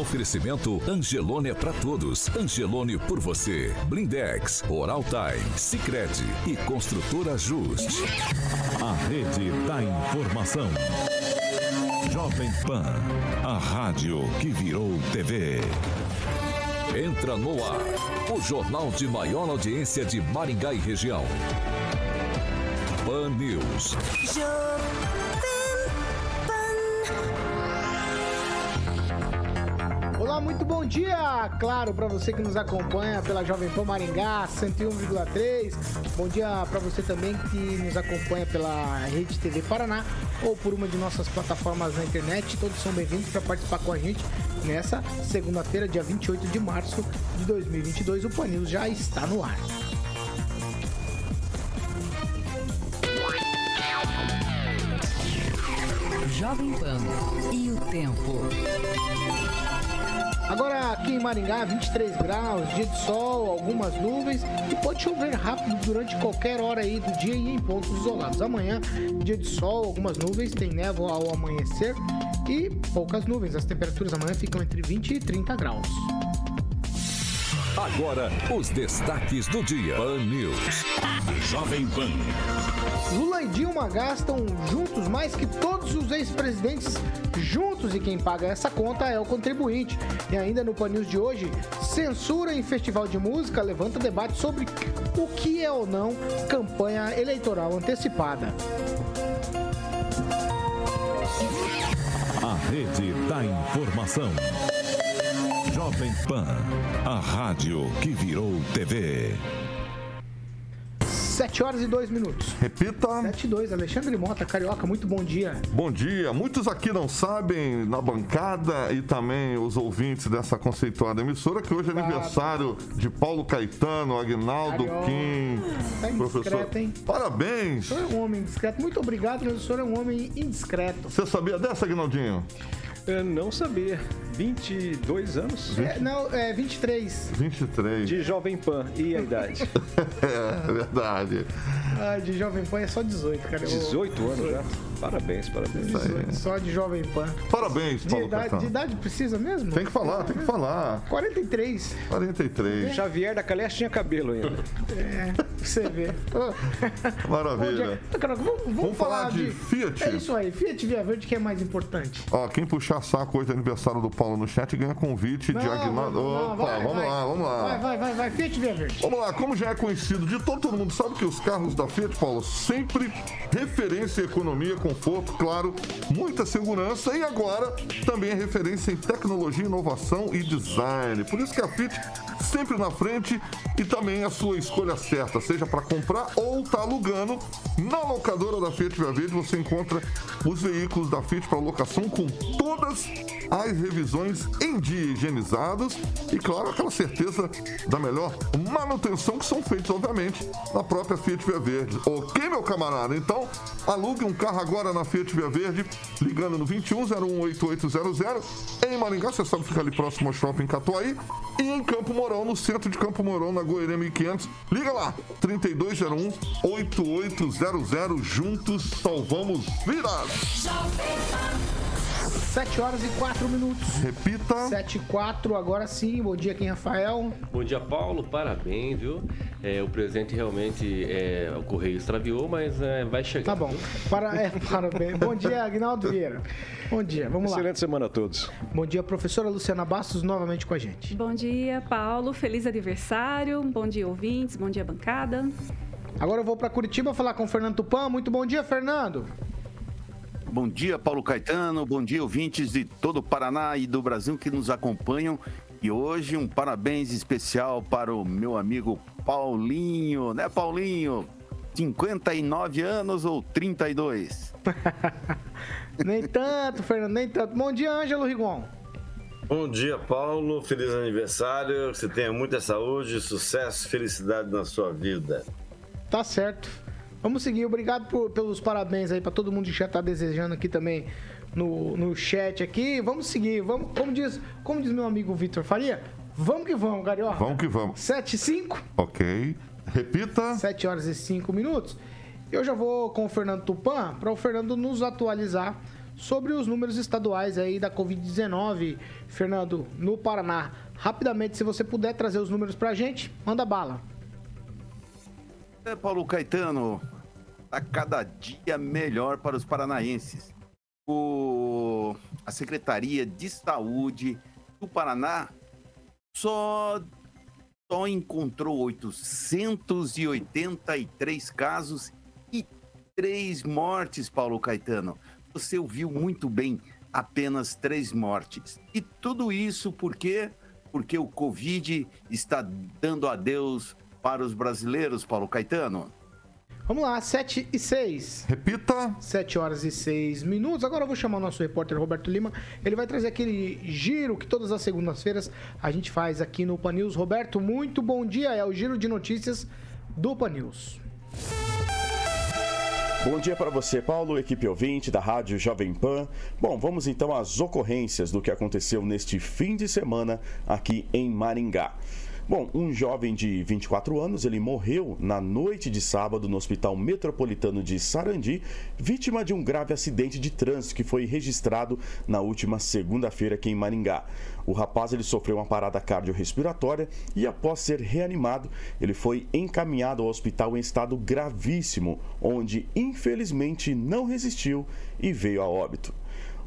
Oferecimento Angelone é para todos. Angelone por você. Blindex, Oral Time, Sicredi e Construtora Just. A rede da informação. Jovem Pan, a rádio que virou TV. Entra no ar, o jornal de maior audiência de Maringá e região. Pan News. Olá, muito bom dia! Claro, para você que nos acompanha pela Jovem Pan Maringá 101,3. Bom dia para você também que nos acompanha pela Rede TV Paraná ou por uma de nossas plataformas na internet. Todos são bem-vindos para participar com a gente nessa segunda-feira, dia 28 de março de 2022. O Pan já está no ar. Jovem Pan e o tempo. Agora aqui em Maringá, 23 graus, dia de sol, algumas nuvens e pode chover rápido durante qualquer hora aí do dia e em pontos isolados. Amanhã, dia de sol, algumas nuvens, tem névoa ao amanhecer e poucas nuvens. As temperaturas amanhã ficam entre 20 e 30 graus. Agora, os destaques do dia. Pan News. Jovem Pan. Lula e Dilma gastam juntos mais que todos os ex-presidentes juntos e quem paga essa conta é o contribuinte. E ainda no Pan News de hoje, censura em festival de música levanta debate sobre o que é ou não campanha eleitoral antecipada. A rede da informação. Jovem Pan, a rádio que virou TV. 7 horas e 2 minutos. Repita. 7 e 2. Alexandre Mota, Carioca, muito bom dia. Bom dia. Muitos aqui não sabem, na bancada e também os ouvintes dessa conceituada emissora, que hoje é Claro. aniversário de Paulo Caetano, Agnaldo Carioca. Kim. Tá indiscreto, hein? Parabéns. O senhor é um homem indiscreto. Muito obrigado, senhor é um homem indiscreto. Você sabia dessa, Agnaldinho? Eu não sabia. 22 anos É, não, é 23. 23. de Jovem Pan. E a idade? É, verdade. Ah, de Jovem Pan é só 18, cara. Eu- 18 anos já. Parabéns, parabéns. 18, só de Jovem Pan. Parabéns, De Paulo idade, de idade precisa mesmo? Tem que falar, tem que falar. 43. 43. Xavier da Caleste tinha cabelo ainda. É, pra você ver. Bom Maravilha. Carioca, vamos, vamos Vamos falar de Fiat? É isso aí, Fiat Via Verde que é mais importante. Ó, quem puxar saco hoje é aniversário do Paulo no chat ganha convite de Agnaldo. não, Opa, vai, vamos vai. lá, vamos lá. Vai, vai, vai, vai, Fiat Via Verde. Vamos lá, como já é conhecido de todo, todo mundo sabe que os carros da Fiat, Paulo, sempre referência em economia, conforto, claro, muita segurança e agora também é referência em tecnologia, inovação e design. Por isso que a Fiat sempre na frente e também a sua escolha certa, seja para comprar ou tá alugando. Na locadora da Fiat Via Verde você encontra os veículos da Fiat para locação com todas as revisões em dia higienizados e, claro, aquela certeza da melhor manutenção que são feitos, obviamente, na própria Fiat Via Verde. Ok, meu camarada? Então, alugue um carro agora na Fiat Via Verde, ligando no 21018800. Em Maringá, você sabe, fica ali próximo ao Shopping Catuaí. E em Campo Mourão, no centro de Campo Mourão, na Goiânia 1500. Liga lá, 3201-8800. Juntos salvamos vidas. 7 horas e 4 minutos. Repita. 7 e 4, agora sim. Bom dia, quem é Rafael? Bom dia, Paulo. Parabéns, viu? É, o presente realmente é, o correio extraviou, mas é, vai chegar. Tá bom. Para, é, parabéns. Bom dia, Agnaldo Vieira. Bom dia, vamos lá. Excelente semana a todos. Bom dia, professora Luciana Bastos, novamente com a gente. Bom dia, Paulo. Feliz aniversário. Bom dia, ouvintes. Bom dia, bancada. Agora eu vou para Curitiba falar com o Fernando Tupan. Muito bom dia, Fernando. Bom dia, Paulo Caetano. Bom dia, ouvintes de todo o Paraná e do Brasil que nos acompanham. E hoje um parabéns especial para o meu amigo Paulinho, né, Paulinho? 59 anos ou 32? Nem tanto, Fernando, nem tanto. Bom dia, Ângelo Rigon. Bom dia, Paulo. Feliz aniversário. Que você tenha muita saúde, sucesso, felicidade na sua vida. Tá certo. Vamos seguir. Obrigado por- pelos parabéns aí para todo mundo que já tá desejando aqui também no, no chat aqui. Vamos seguir. Vamos, como diz, como diz meu amigo Vitor Faria, vamos que vamos, Carioca. Vamos que vamos. 7 e 5, Ok. Repita. 7 horas e 5 minutos. Eu já vou com o Fernando Tupan para o Fernando nos atualizar sobre os números estaduais aí da Covid-19, Fernando, no Paraná. Rapidamente, se você puder trazer os números pra gente, manda bala. É, Paulo Caetano, a cada dia melhor para os paranaenses. O... A Secretaria de Saúde do Paraná só, só encontrou 883 casos e três mortes, Paulo Caetano. Você ouviu muito bem, apenas três mortes. E tudo isso por quê? Porque o Covid está dando adeus para os brasileiros, Paulo Caetano. Vamos lá, 7 e 6. Repita. 7 horas e 6 minutos. Agora eu vou chamar o nosso repórter Roberto Lima. Ele vai trazer aquele giro que todas as segundas-feiras a gente faz aqui no Pan News. Roberto, muito bom dia. É o giro de notícias do Pan News. Bom dia para você, Paulo, equipe ouvinte da Rádio Jovem Pan. Bom, vamos então às ocorrências do que aconteceu neste fim de semana aqui em Maringá. Bom, um jovem de 24 anos, ele morreu na noite de sábado no Hospital Metropolitano de Sarandi, vítima de um grave acidente de trânsito que foi registrado na última segunda-feira aqui em Maringá. O rapaz ele sofreu uma parada cardiorrespiratória e após ser reanimado, ele foi encaminhado ao hospital em estado gravíssimo, onde infelizmente não resistiu e veio a óbito.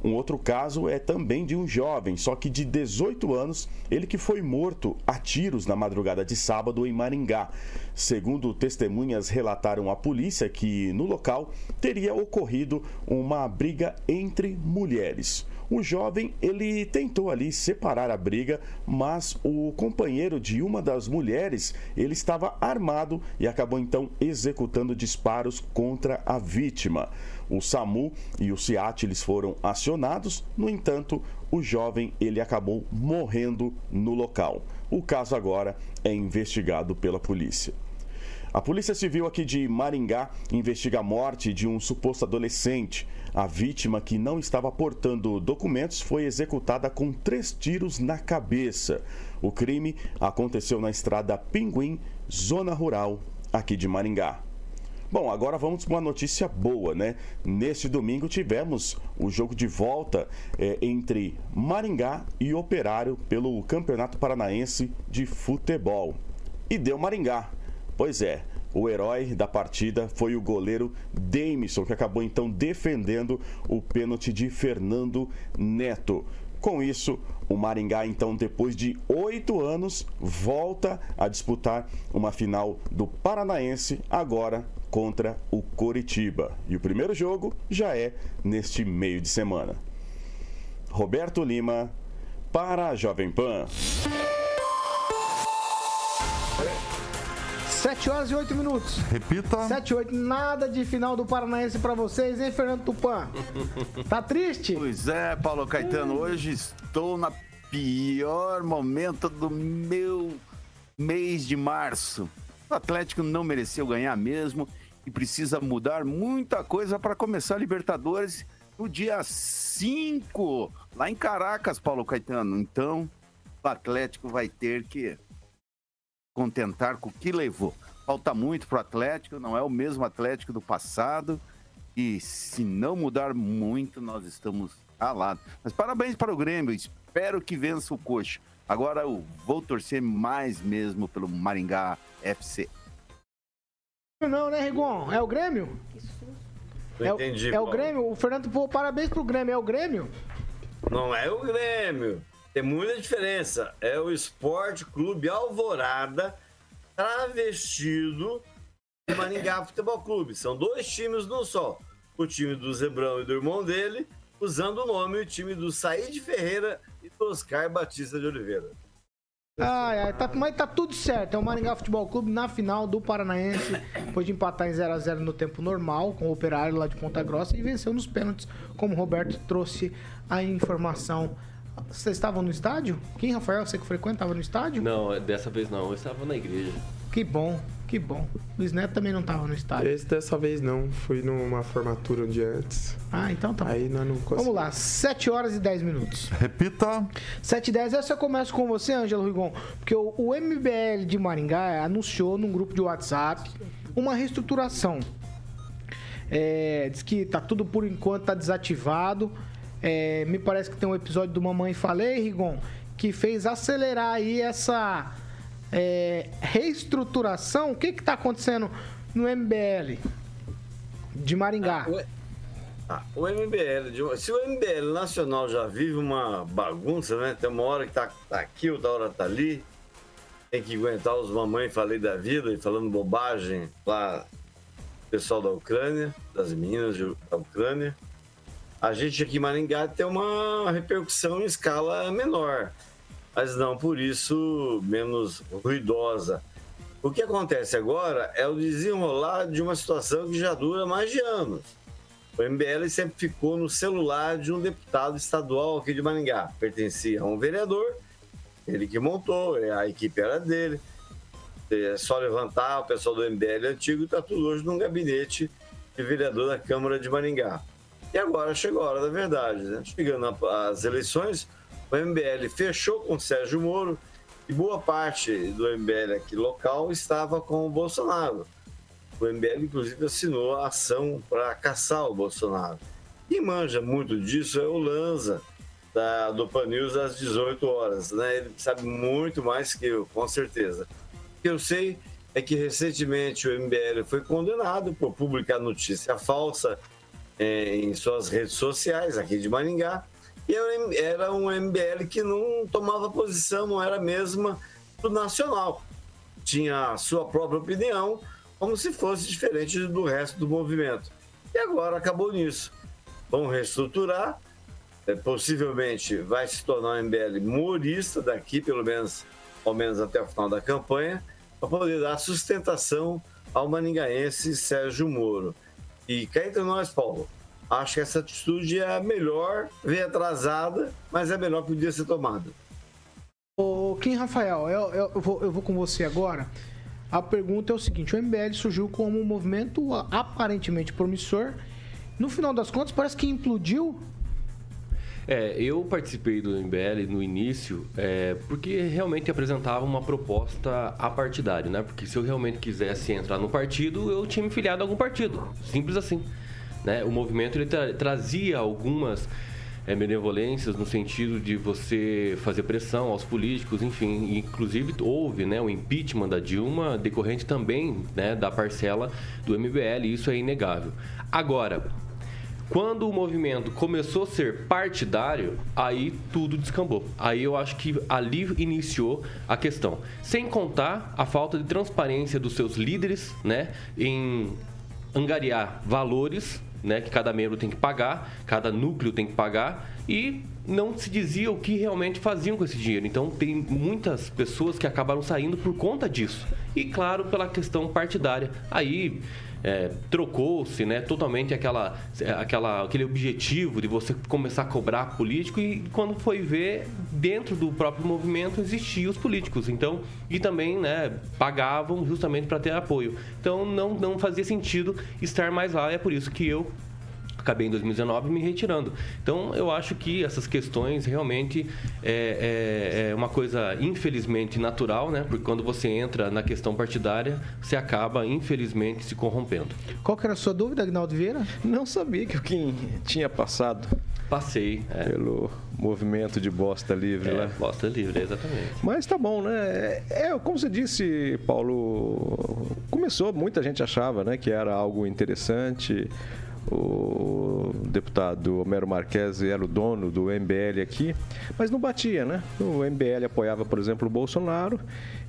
Um outro caso é também de um jovem, só que de 18 anos, ele que foi morto a tiros na madrugada de sábado em Maringá. Segundo testemunhas relataram à polícia que no local teria ocorrido uma briga entre mulheres. O jovem, ele tentou ali separar a briga, mas o companheiro de uma das mulheres, ele estava armado e acabou então executando disparos contra a vítima. O SAMU e o SIAT eles foram acionados, no entanto, o jovem ele acabou morrendo no local. O caso agora é investigado pela polícia. A Polícia Civil aqui de Maringá investiga a morte de um suposto adolescente. A vítima, que não estava portando documentos, foi executada com três tiros na cabeça. O crime aconteceu na estrada Pinguim, zona rural, aqui de Maringá. Bom, agora vamos para uma notícia boa, né? Neste domingo tivemos o jogo de volta é, entre Maringá e Operário pelo Campeonato Paranaense de Futebol. E deu Maringá. Pois é, o herói da partida foi o goleiro Demisson, que acabou então defendendo o pênalti de Fernando Neto. Com isso, o Maringá, então, depois de oito anos, volta a disputar uma final do Paranaense, agora contra o Coritiba. E o primeiro jogo já é neste meio de semana. Roberto Lima, para a Jovem Pan. 7 horas e 8 minutos. Repita. 7 e 8, nada de final do Paranaense pra vocês, hein, Fernando Tupan? Tá triste? Pois é, Paulo Caetano, hoje estou na pior momento do meu mês de março. O Atlético não mereceu ganhar mesmo e precisa mudar muita coisa para começar a Libertadores no dia 5, lá em Caracas, Paulo Caetano. Então, o Atlético vai ter que contentar com o que levou. Falta muito para o Atlético, não é o mesmo Atlético do passado. E se não mudar muito, nós estamos alados. Mas parabéns para o Grêmio, espero que vença o Coxa. Agora eu vou torcer mais mesmo pelo Maringá FC. Não, né, Rigon? É o Grêmio? É, entendi. é o. Grêmio? O Fernando, pô, parabéns pro Grêmio. É o Grêmio? Não é o Grêmio. Tem muita diferença. É o Esporte Clube Alvorada travestido de Maringá Futebol Clube. São dois times no só. O time do Zebrão e do irmão dele, usando o nome o time do Saíde Ferreira e do Oscar Batista de Oliveira. Ai, ai, tá, mas tá tudo certo. É o Maringá Futebol Clube na final do Paranaense, depois de empatar em 0x0 no tempo normal, com o Operário lá de Ponta Grossa, e venceu nos pênaltis, como o Roberto trouxe a informação. Vocês estavam no estádio? Quem, Rafael, você que frequenta, estava no estádio? Não, dessa vez não. Eu estava na igreja. Que bom, que bom. Luiz Neto também não estava no estádio. Esse dessa vez não, fui numa formatura um dia antes. Ah, então tá. Aí nós não conseguimos. Vamos lá, 7 horas e 10 minutos. Repita. 7 e 10, essa eu começo com você, Ângelo Rigon, porque o, o MBL de Maringá anunciou num grupo de WhatsApp uma reestruturação. É, diz que tá tudo por enquanto tá desativado. É, me parece que tem um episódio do Mamãe Falei, Rigon, que fez acelerar aí essa é, reestruturação. O que que tá acontecendo no MBL de Maringá? Ah, o- Ah, o MBL, se o MBL nacional já vive uma bagunça, né? Tem uma hora que tá, tá aqui, outra hora tá ali. Tem que aguentar os mamães falei da vida e falando bobagem lá, pessoal da Ucrânia, das meninas da Ucrânia. A gente aqui em Maringá tem uma repercussão em escala menor, mas não por isso menos ruidosa. O que acontece agora é o desenrolar de uma situação que já dura mais de anos. O MBL sempre ficou no celular de um deputado estadual aqui de Maringá. Pertencia a um vereador, ele que montou, a equipe era dele. É só levantar o pessoal do MBL antigo está tudo hoje num gabinete de vereador da Câmara de Maringá. E agora chegou a hora da verdade. Né? Chegando as eleições, o MBL fechou com Sérgio Moro e boa parte do MBL aqui local estava com o Bolsonaro. O MBL, inclusive, assinou a ação para caçar o Bolsonaro. Quem manja muito disso é o Lanza, da, do Pan News, às 18 horas. Né? Ele sabe muito mais que eu, com certeza. O que eu sei é que recentemente o MBL foi condenado por publicar notícia falsa eh, em suas redes sociais aqui de Maringá. E era- um MBL que não tomava posição, não era a mesma do Nacional. Tinha a sua própria opinião, como se fosse diferente do resto do movimento. E agora acabou nisso. Vão reestruturar, eh, possivelmente vai se tornar um MBL morista daqui, pelo menos, ao menos até o final da campanha, para poder dar sustentação ao maningaense Sérgio Moro. E cá entre nós, Paulo, acho que essa atitude é a melhor, vem atrasada, mas é a melhor que podia ser tomada. Ô, Kim Rafael, eu, eu- eu vou, eu vou com você agora. A pergunta é o seguinte: o MBL surgiu como um movimento aparentemente promissor. No final das contas, parece que implodiu. É, eu participei do MBL no início é, porque realmente apresentava uma proposta apartidária, né? Porque se eu realmente quisesse entrar no partido, eu tinha me filiado a algum partido. Simples assim. Né? O movimento ele tra- trazia algumas é, benevolências no sentido de você fazer pressão aos políticos, enfim. Inclusive houve né, o impeachment da Dilma decorrente também né, da parcela do MBL, e isso é inegável. Agora, quando o movimento começou a ser partidário, aí tudo descambou. Aí eu acho que ali iniciou a questão. Sem contar a falta de transparência dos seus líderes, né, em angariar valores, né, que cada membro tem que pagar, cada núcleo tem que pagar e não se dizia o que realmente faziam com esse dinheiro. Então tem muitas pessoas que acabaram saindo por conta disso. E claro, pela questão partidária. Aí é, trocou-se né, totalmente aquela, aquela, aquele objetivo de você começar a cobrar político e quando foi ver, dentro do próprio movimento existiam os políticos. Então, e também né, pagavam justamente para ter apoio. Então não, não fazia sentido estar mais lá. É por isso que eu acabei em 2019 me retirando. Então, eu acho que essas questões realmente é, é- é uma coisa infelizmente natural, né? Porque quando você entra na questão partidária, você acaba infelizmente se corrompendo. Qual que era a sua dúvida, Agnaldo Vieira? Não sabia que o Kim tinha passado Passei. É, pelo movimento de bosta livre é, lá. bosta livre, exatamente. Mas tá bom, né? É, é, como você disse, Paulo, começou, muita gente achava né, que era algo interessante. O deputado Homero Marques era o dono do MBL aqui, mas não batia, né? O MBL apoiava, por exemplo, o Bolsonaro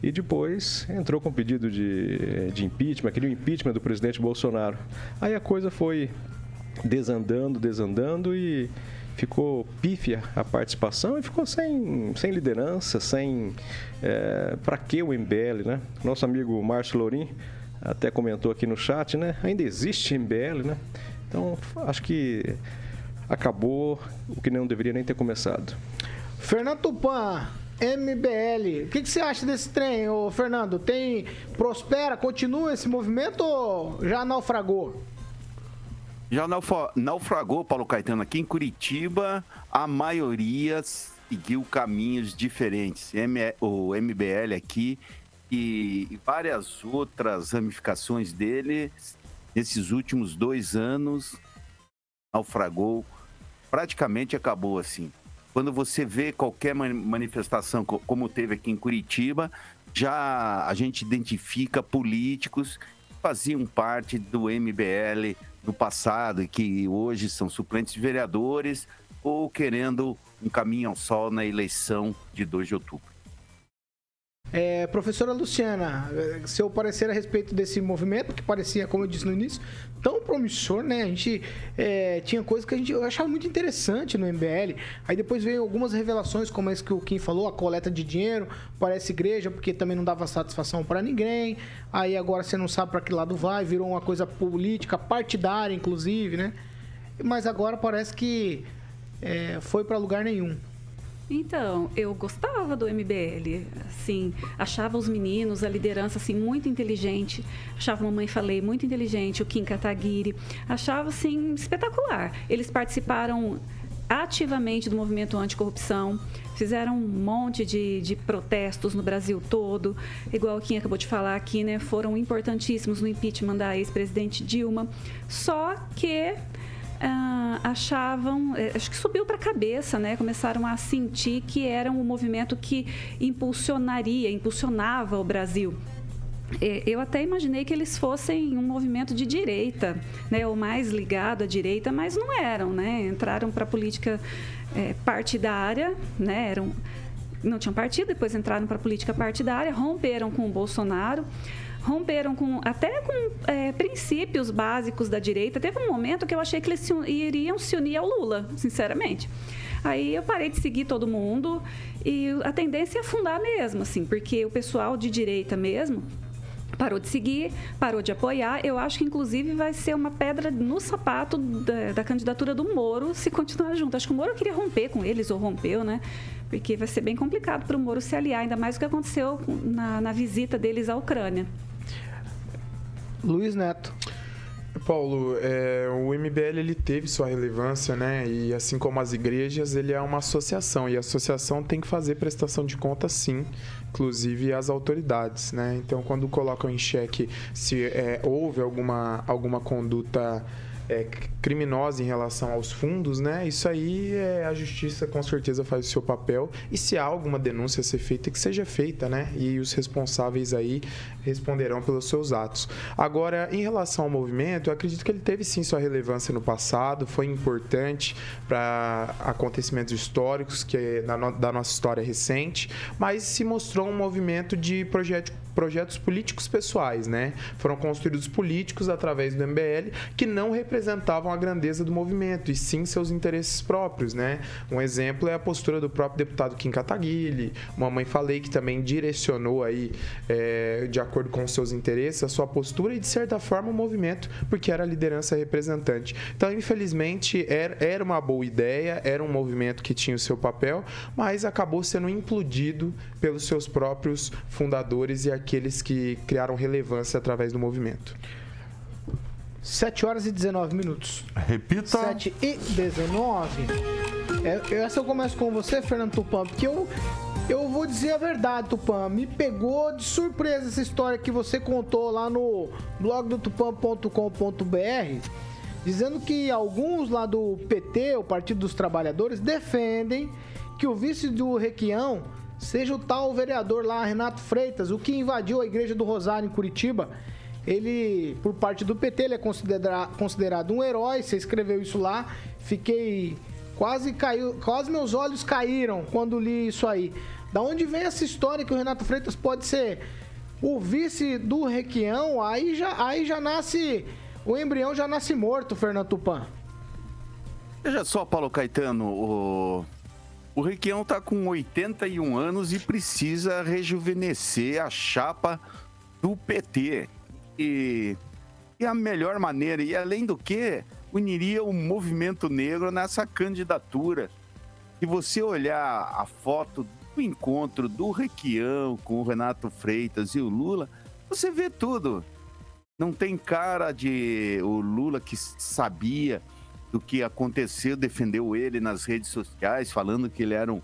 e depois entrou com pedido de, de impeachment, queria o impeachment do presidente Bolsonaro. Aí a coisa foi desandando, desandando e ficou pífia a participação e ficou sem, sem liderança, sem. É, para que o MBL, né? Nosso amigo Márcio Lourim até comentou aqui no chat, né? Ainda existe MBL, né? Então acho que acabou o que não deveria nem ter começado. Fernando Tupan, MBL. O que, que você acha desse trem, ô Fernando? Tem. Prospera, continua esse movimento ou já naufragou? Já naufra- naufragou, Paulo Caetano, aqui em Curitiba, a maioria seguiu caminhos diferentes. O MBL aqui e várias outras ramificações dele nesses últimos dois anos, naufragou, praticamente acabou assim. Quando você vê qualquer manifestação, como teve aqui em Curitiba, já a gente identifica políticos que faziam parte do MBL no passado e que hoje são suplentes vereadores ou querendo um caminho ao sol na eleição de 2 de outubro. É, professora Luciana, seu parecer a respeito desse movimento, que parecia, como eu disse no início, tão promissor, né? A gente é, tinha coisas que a gente achava muito interessante no MBL. Aí depois veio algumas revelações, como esse que o Kim falou, a coleta de dinheiro, parece igreja, porque também não dava satisfação para ninguém. Aí agora você não sabe para que lado vai, virou uma coisa política, partidária, inclusive, né? Mas agora parece que é, foi para lugar nenhum. Então, eu gostava do MBL, assim, achava os meninos, a liderança, assim, muito inteligente, achava Mamãe Falei muito inteligente, o Kim Kataguiri, achava, assim, espetacular. Eles participaram ativamente do movimento anticorrupção, fizeram um monte de, de protestos no Brasil todo, igual o Kim acabou de falar aqui, né, foram importantíssimos no impeachment da ex-presidente Dilma, só que ah, achavam, eh, acho que subiu para a cabeça, né? Começaram a sentir que era um movimento que impulsionaria, impulsionava o Brasil. Eh, eu até imaginei que eles fossem um movimento de direita, né, ou mais ligado à direita, mas não eram, né? Entraram para a política é, partidária, né? Eram, não tinham partido, depois entraram para a política partidária, romperam com o Bolsonaro romperam com até com é, princípios básicos da direita. Teve um momento que eu achei que eles se, iriam se unir ao Lula, sinceramente. Aí eu parei de seguir todo mundo e a tendência é afundar mesmo, assim, porque o pessoal de direita mesmo parou de seguir, parou de apoiar. Eu acho que, inclusive, vai ser uma pedra no sapato da, da, candidatura do Moro se continuar junto. Acho que o Moro queria romper com eles, ou rompeu, né? Porque vai ser bem complicado para o Moro se aliar, ainda mais o que aconteceu na, na visita deles à Ucrânia. Luiz Neto. Paulo, é, o MBL ele teve sua relevância, né? E assim como as igrejas, ele é uma associação e a associação tem que fazer prestação de conta, sim, inclusive às autoridades, né? Então, quando colocam em xeque se é, houve alguma, alguma conduta é, criminosa em relação aos fundos, né? Isso aí é, a justiça com certeza faz o seu papel e se há alguma denúncia a ser feita, que seja feita, né? E os responsáveis aí responderão pelos seus atos. Agora, em relação ao movimento, eu acredito que ele teve sim sua relevância no passado, foi importante para acontecimentos históricos que é da nossa história recente, mas se mostrou um movimento de projeto projetos políticos pessoais, né? Foram construídos políticos através do MBL que não representavam a grandeza do movimento, e sim seus interesses próprios, né? Um exemplo é a postura do próprio deputado Kim Kataguiri, Mamãe Falei, que também direcionou aí, é, de acordo com seus interesses, a sua postura e, de certa forma, o movimento, porque era a liderança representante. Então, infelizmente, era, uma boa ideia, era um movimento que tinha o seu papel, mas acabou sendo implodido pelos seus próprios fundadores e aqueles que criaram relevância através do movimento. 7 horas e 19 minutos. Repita. 7 e 19. É, essa eu começo com você, Fernando Tupan, porque eu, eu vou dizer a verdade, Tupan. Me pegou de surpresa essa história que você contou lá no blog do tupan.com.br, dizendo que alguns lá do PT, o Partido dos Trabalhadores, defendem que o vice do Requião seja o tal vereador lá, Renato Freitas, o que invadiu a igreja do Rosário em Curitiba. Ele, por parte do PT, ele é considera considerado um herói. Você escreveu isso lá. Fiquei quase caiu, quase meus olhos caíram quando li isso aí. Da onde vem essa história que o Renato Freitas pode ser o vice do Requião? Aí já, aí já nasce o embrião já nasce morto, Fernando Tupan. Veja só, Paulo Caetano, o o Requião está com 81 anos e precisa rejuvenescer a chapa do PT. E, e a melhor maneira, e além do que, uniria o movimento negro nessa candidatura. Se você olhar a foto do encontro do Requião com o Renato Freitas e o Lula, você vê tudo. Não tem cara de o Lula que sabia do que aconteceu, defendeu ele nas redes sociais, falando que ele era um,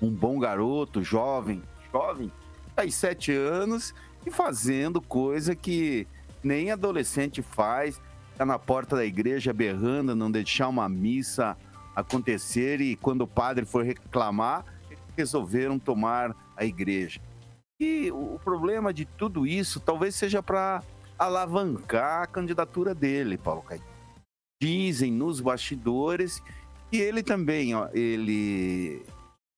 um bom garoto, jovem, jovem, aí sete anos, e fazendo coisa que nem adolescente faz, ficar na porta da igreja berrando, não deixar uma missa acontecer e quando o padre foi reclamar, resolveram tomar a igreja. E o problema de tudo isso talvez seja para alavancar a candidatura dele, Paulo Caetano. Dizem nos bastidores que ele também, ó, ele,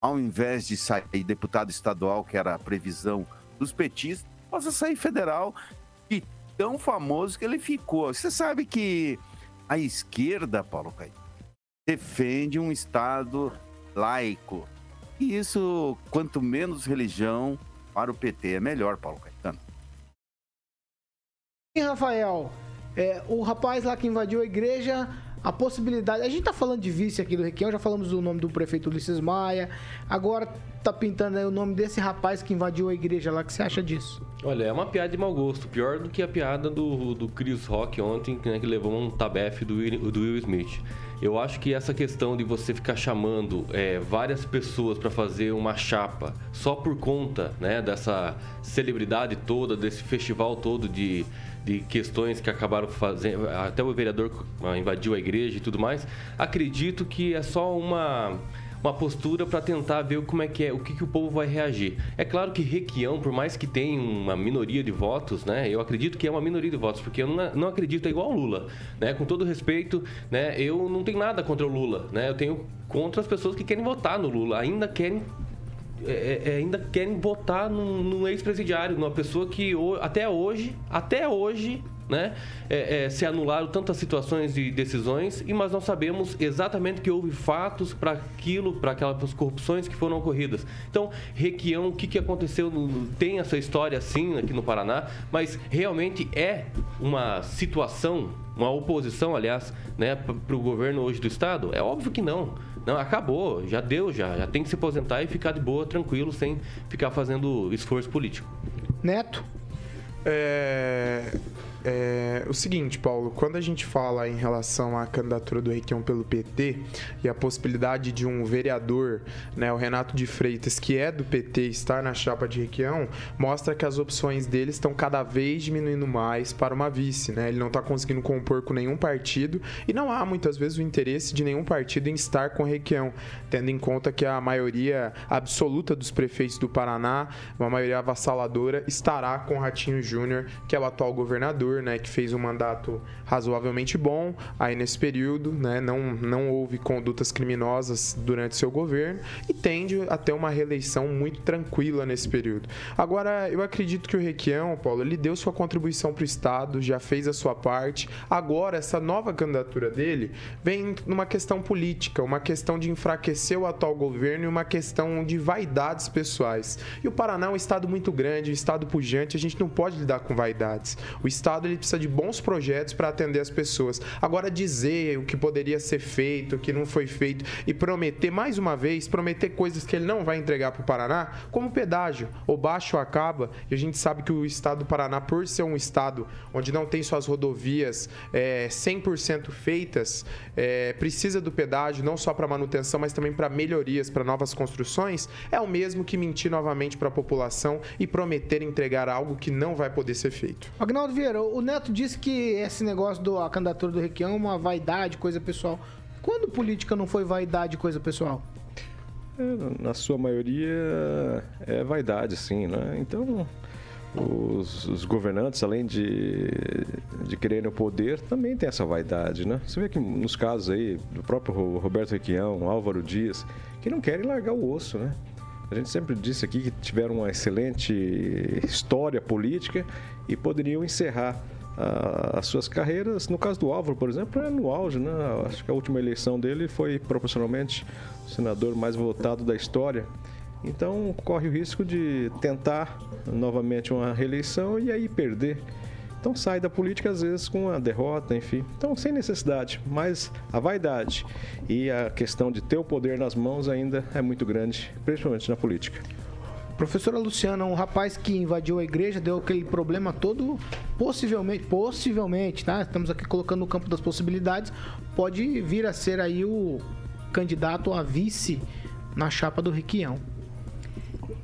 ao invés de sair deputado estadual, que era a previsão dos petistas, possa sair federal e tão famoso que ele ficou. Você sabe que a esquerda, Paulo Caetano, defende um Estado laico. E isso, quanto menos religião para o PT, é melhor, Paulo Caetano. E Rafael, é, o rapaz lá que invadiu a igreja, a possibilidade. A gente tá falando de vice aqui do Requião, já falamos do nome do prefeito Ulisses Maia. Agora tá pintando aí o nome desse rapaz que invadiu a igreja lá. O que você acha disso? Olha, é uma piada de mau gosto. Pior do que a piada do, do Chris Rock ontem, né, que levou um tabefe do, Will- do Will Smith. Eu acho que essa questão de você ficar chamando é, várias pessoas para fazer uma chapa só por conta né, dessa celebridade toda, desse festival todo de, de questões que acabaram fazendo. Até o vereador invadiu a igreja e tudo mais. Acredito que é só uma uma postura para tentar ver como é que é, o que, que o povo vai reagir. É claro que Requião, por mais que tenha uma minoria de votos, né? Eu acredito que é uma minoria de votos, porque eu não, não acredito é igual Lula, né? Com todo respeito, né? Eu não tenho nada contra o Lula, né? Eu tenho contra as pessoas que querem votar no Lula, ainda querem é, é, ainda querem votar num, num ex-presidiário, numa pessoa que até hoje, até hoje, né, é, é, se anularam tantas situações e decisões, e mas não sabemos exatamente que houve fatos para aquilo, para aquelas corrupções que foram ocorridas. Então, Requião, o que, que aconteceu? tem essa história assim aqui no Paraná, mas realmente é uma situação, uma oposição, aliás, né, para o governo hoje do estado? É óbvio que não. Não, acabou, já deu, já. Já tem que se aposentar e ficar de boa, tranquilo, sem ficar fazendo esforço político. Neto? É, é, o seguinte, Paulo, quando a gente fala em relação à candidatura do Requião pelo PT e a possibilidade de um vereador, né, o Renato de Freitas, que é do PT, estar na chapa de Requião, mostra que as opções dele estão cada vez diminuindo mais para uma vice, né? Ele não está conseguindo compor com nenhum partido e não há muitas vezes o interesse de nenhum partido em estar com Requião, tendo em conta que a maioria absoluta dos prefeitos do Paraná, uma maioria avassaladora, estará com Ratinho Júnior, que é o atual governador, né, que fez um mandato razoavelmente bom aí nesse período, né, não, não houve condutas criminosas durante seu governo e tende a ter uma reeleição muito tranquila nesse período. Agora, eu acredito que o Requião, Paulo, ele deu sua contribuição para o Estado, já fez a sua parte. Agora, essa nova candidatura dele vem numa questão política, uma questão de enfraquecer o atual governo e uma questão de vaidades pessoais. E o Paraná é um estado muito grande, um estado pujante, a gente não pode lidar com vaidades. O estado ele precisa de bons projetos para atender as pessoas. Agora dizer o que poderia ser feito, o que não foi feito e prometer mais uma vez, prometer coisas que ele não vai entregar para o Paraná, como pedágio, ou baixo acaba, e a gente sabe que o estado do Paraná, por ser um estado onde não tem suas rodovias é, 100% feitas, é, precisa do pedágio não só para manutenção, mas também para melhorias, para novas construções, é o mesmo que mentir novamente para a população e prometer entregar algo que não vai poder ser feito. Agnaldo Vieira, o Neto disse que esse negócio da candidatura do Requião é uma vaidade, coisa pessoal. Quando política não foi vaidade, coisa pessoal? É, na sua maioria é vaidade, sim, né? Então, os, os governantes, além de, de quererem o poder, também tem essa vaidade, né? Você vê que nos casos aí do próprio Ro- Roberto Requião, Álvaro Dias, que não querem largar o osso, né? A gente sempre disse aqui que tiveram uma excelente história política e poderiam encerrar ah, as suas carreiras. No caso do Álvaro, por exemplo, é no auge, né? Acho que a última eleição dele foi proporcionalmente o senador mais votado da história. Então corre o risco de tentar novamente uma reeleição e aí perder. Então sai da política às vezes com uma derrota, enfim. Então sem necessidade, mas a vaidade e a questão de ter o poder nas mãos ainda é muito grande, principalmente na política. Professora Luciana, um rapaz que invadiu a igreja, deu aquele problema todo, possivelmente, possivelmente, tá? Estamos aqui colocando no campo das possibilidades, pode vir a ser aí o candidato a vice na chapa do Requião.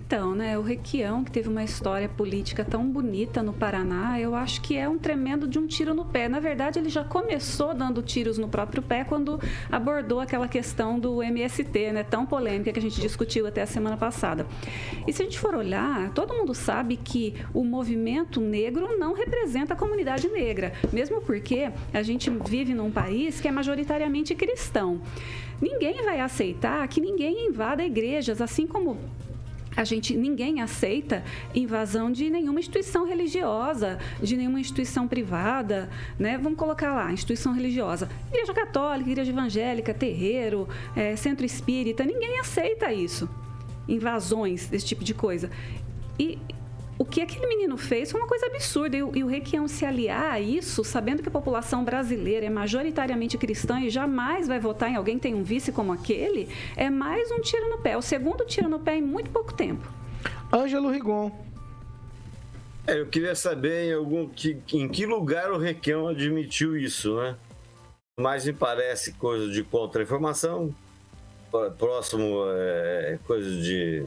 Então, né, o Requião, que teve uma história política tão bonita no Paraná, eu acho que é um tremendo de um tiro no pé. Na verdade, ele já começou dando tiros no próprio pé quando abordou aquela questão do MST, né, tão polêmica que a gente discutiu até a semana passada. E se a gente for olhar, todo mundo sabe que o movimento negro não representa a comunidade negra, mesmo porque a gente vive num país que é majoritariamente cristão. Ninguém vai aceitar que ninguém invada igrejas, assim como a gente ninguém aceita invasão de nenhuma instituição religiosa, de nenhuma instituição privada, né? Vamos colocar lá, instituição religiosa, igreja católica, igreja evangélica, terreiro, é, centro espírita, ninguém aceita isso, invasões desse tipo de coisa. E o que aquele menino fez foi uma coisa absurda. E, e o Requião se aliar a isso, sabendo que a população brasileira é majoritariamente cristã e jamais vai votar em alguém que tem um vice como aquele, é mais um tiro no pé. É o segundo tiro no pé em muito pouco tempo. Ângelo Rigon. É, eu queria saber em, algum, que, em que lugar o Requião admitiu isso, né? Mas me parece coisa de contra-informação, próximo é, coisa de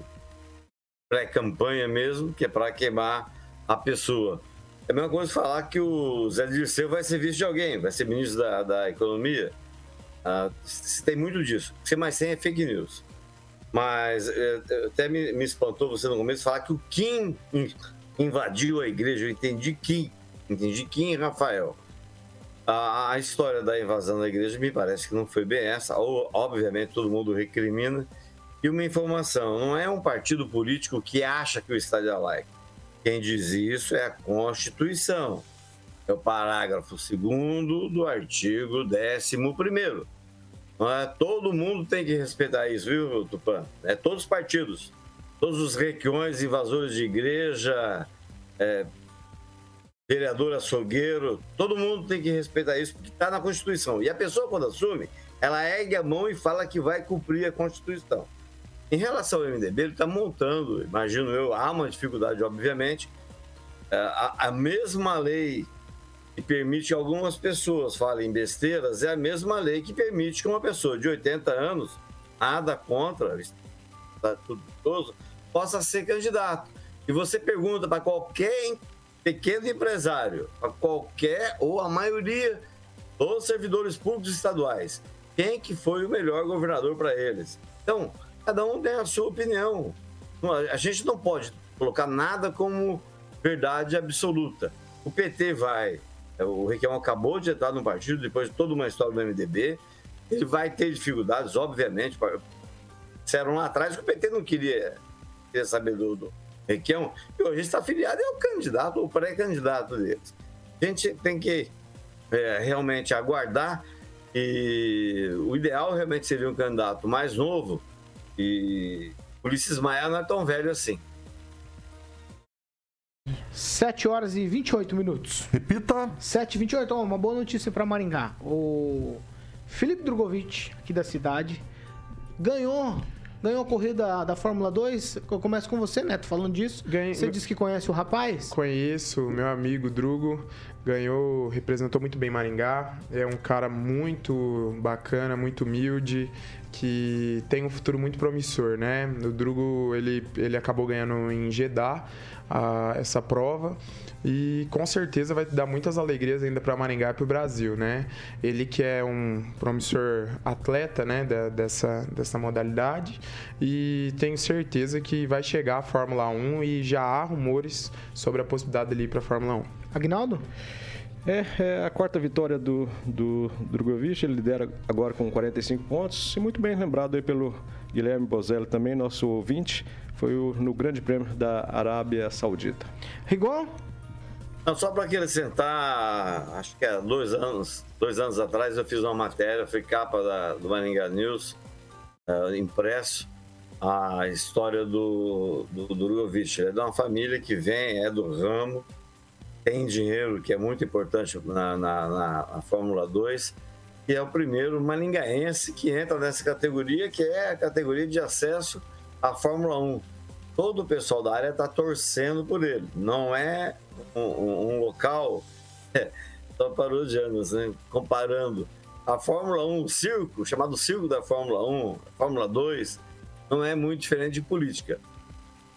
pré-campanha mesmo, que é para queimar a pessoa. É a mesma coisa falar que o Zé Dirceu vai ser vice de alguém, vai ser ministro da, da Economia. Ah, tem muito disso. O que mais tem é fake news. Mas é, até me, me, espantou você no começo falar que o Kim invadiu a igreja. Eu entendi Kim. Entendi Kim e Rafael. A, a história da invasão da igreja me parece que não foi bem essa. Ou, obviamente, todo mundo recrimina e uma informação: não é um partido político que acha que o Estado é laico. Quem diz isso é a Constituição. É o parágrafo 2 do artigo 11. É? Todo mundo tem que respeitar isso, viu, Tupã? É todos os partidos. Todos os requiões, invasores de igreja, é, vereador açougueiro, todo mundo tem que respeitar isso, porque está na Constituição. E a pessoa, quando assume, ela ergue a mão e fala que vai cumprir a Constituição. Em relação ao MDB, ele está montando, imagino eu, há uma dificuldade, obviamente. É, a, a mesma lei que permite que algumas pessoas falem besteiras é a mesma lei que permite que uma pessoa de 80 anos, nada contra, está tudo gostoso, possa ser candidato. E você pergunta para qualquer pequeno empresário, para qualquer ou a maioria dos servidores públicos estaduais, quem que foi o melhor governador para eles. Então, Cada um tem a sua opinião. A gente não pode colocar nada como verdade absoluta. O PT vai. O Requião acabou de entrar no partido depois de toda uma história do MDB. Ele vai ter dificuldades, obviamente. Disseram lá atrás que o PT não queria, queria saber do, do Requião. E hoje está afiliado é o candidato, o pré-candidato deles. A gente tem que é, realmente aguardar. E o ideal realmente seria um candidato mais novo, e Ulisses Maia não é tão velho assim. 7 horas e 28 minutos. Repita. 7 e 28. Oh, uma boa notícia para Maringá. O Felipe Drogovic, aqui da cidade, ganhou ganhou a corrida da Fórmula 2. Eu começo com você, Neto, falando disso. Ganhei... Você disse que conhece o rapaz? Conheço, meu amigo Drugo. Ganhou, representou muito bem Maringá. É um cara muito bacana, muito humilde que tem um futuro muito promissor, né? O Drugo, ele, ele acabou ganhando em Jeddah a, essa prova e com certeza vai dar muitas alegrias ainda para Maringá e para o Brasil, né? Ele que é um promissor atleta, né, da, dessa, dessa modalidade e tenho certeza que vai chegar à Fórmula 1 e já há rumores sobre a possibilidade dele ir para a Fórmula 1. Agnaldo? É, é, a quarta vitória do, do Drogovic, ele lidera agora com 45 pontos, e muito bem lembrado aí pelo Guilherme Bozelli também, nosso ouvinte, foi o, no Grande Prêmio da Arábia Saudita. Rigon? Não, só para acrescentar, acho que há dois anos, dois anos atrás eu fiz uma matéria, foi capa da, do Maringá News, uh, impresso, a história do, do, Drogovic. Ele é de uma família que vem, é do ramo, tem dinheiro, que é muito importante na, na, na, na Fórmula 2, e é o primeiro malingaense que entra nessa categoria, que é a categoria de acesso à Fórmula 1. Todo o pessoal da área está torcendo por ele. Não é um, um, um local, é, só parodiando, né? comparando. A Fórmula 1, o circo, chamado circo da Fórmula 1, Fórmula 2, não é muito diferente de política.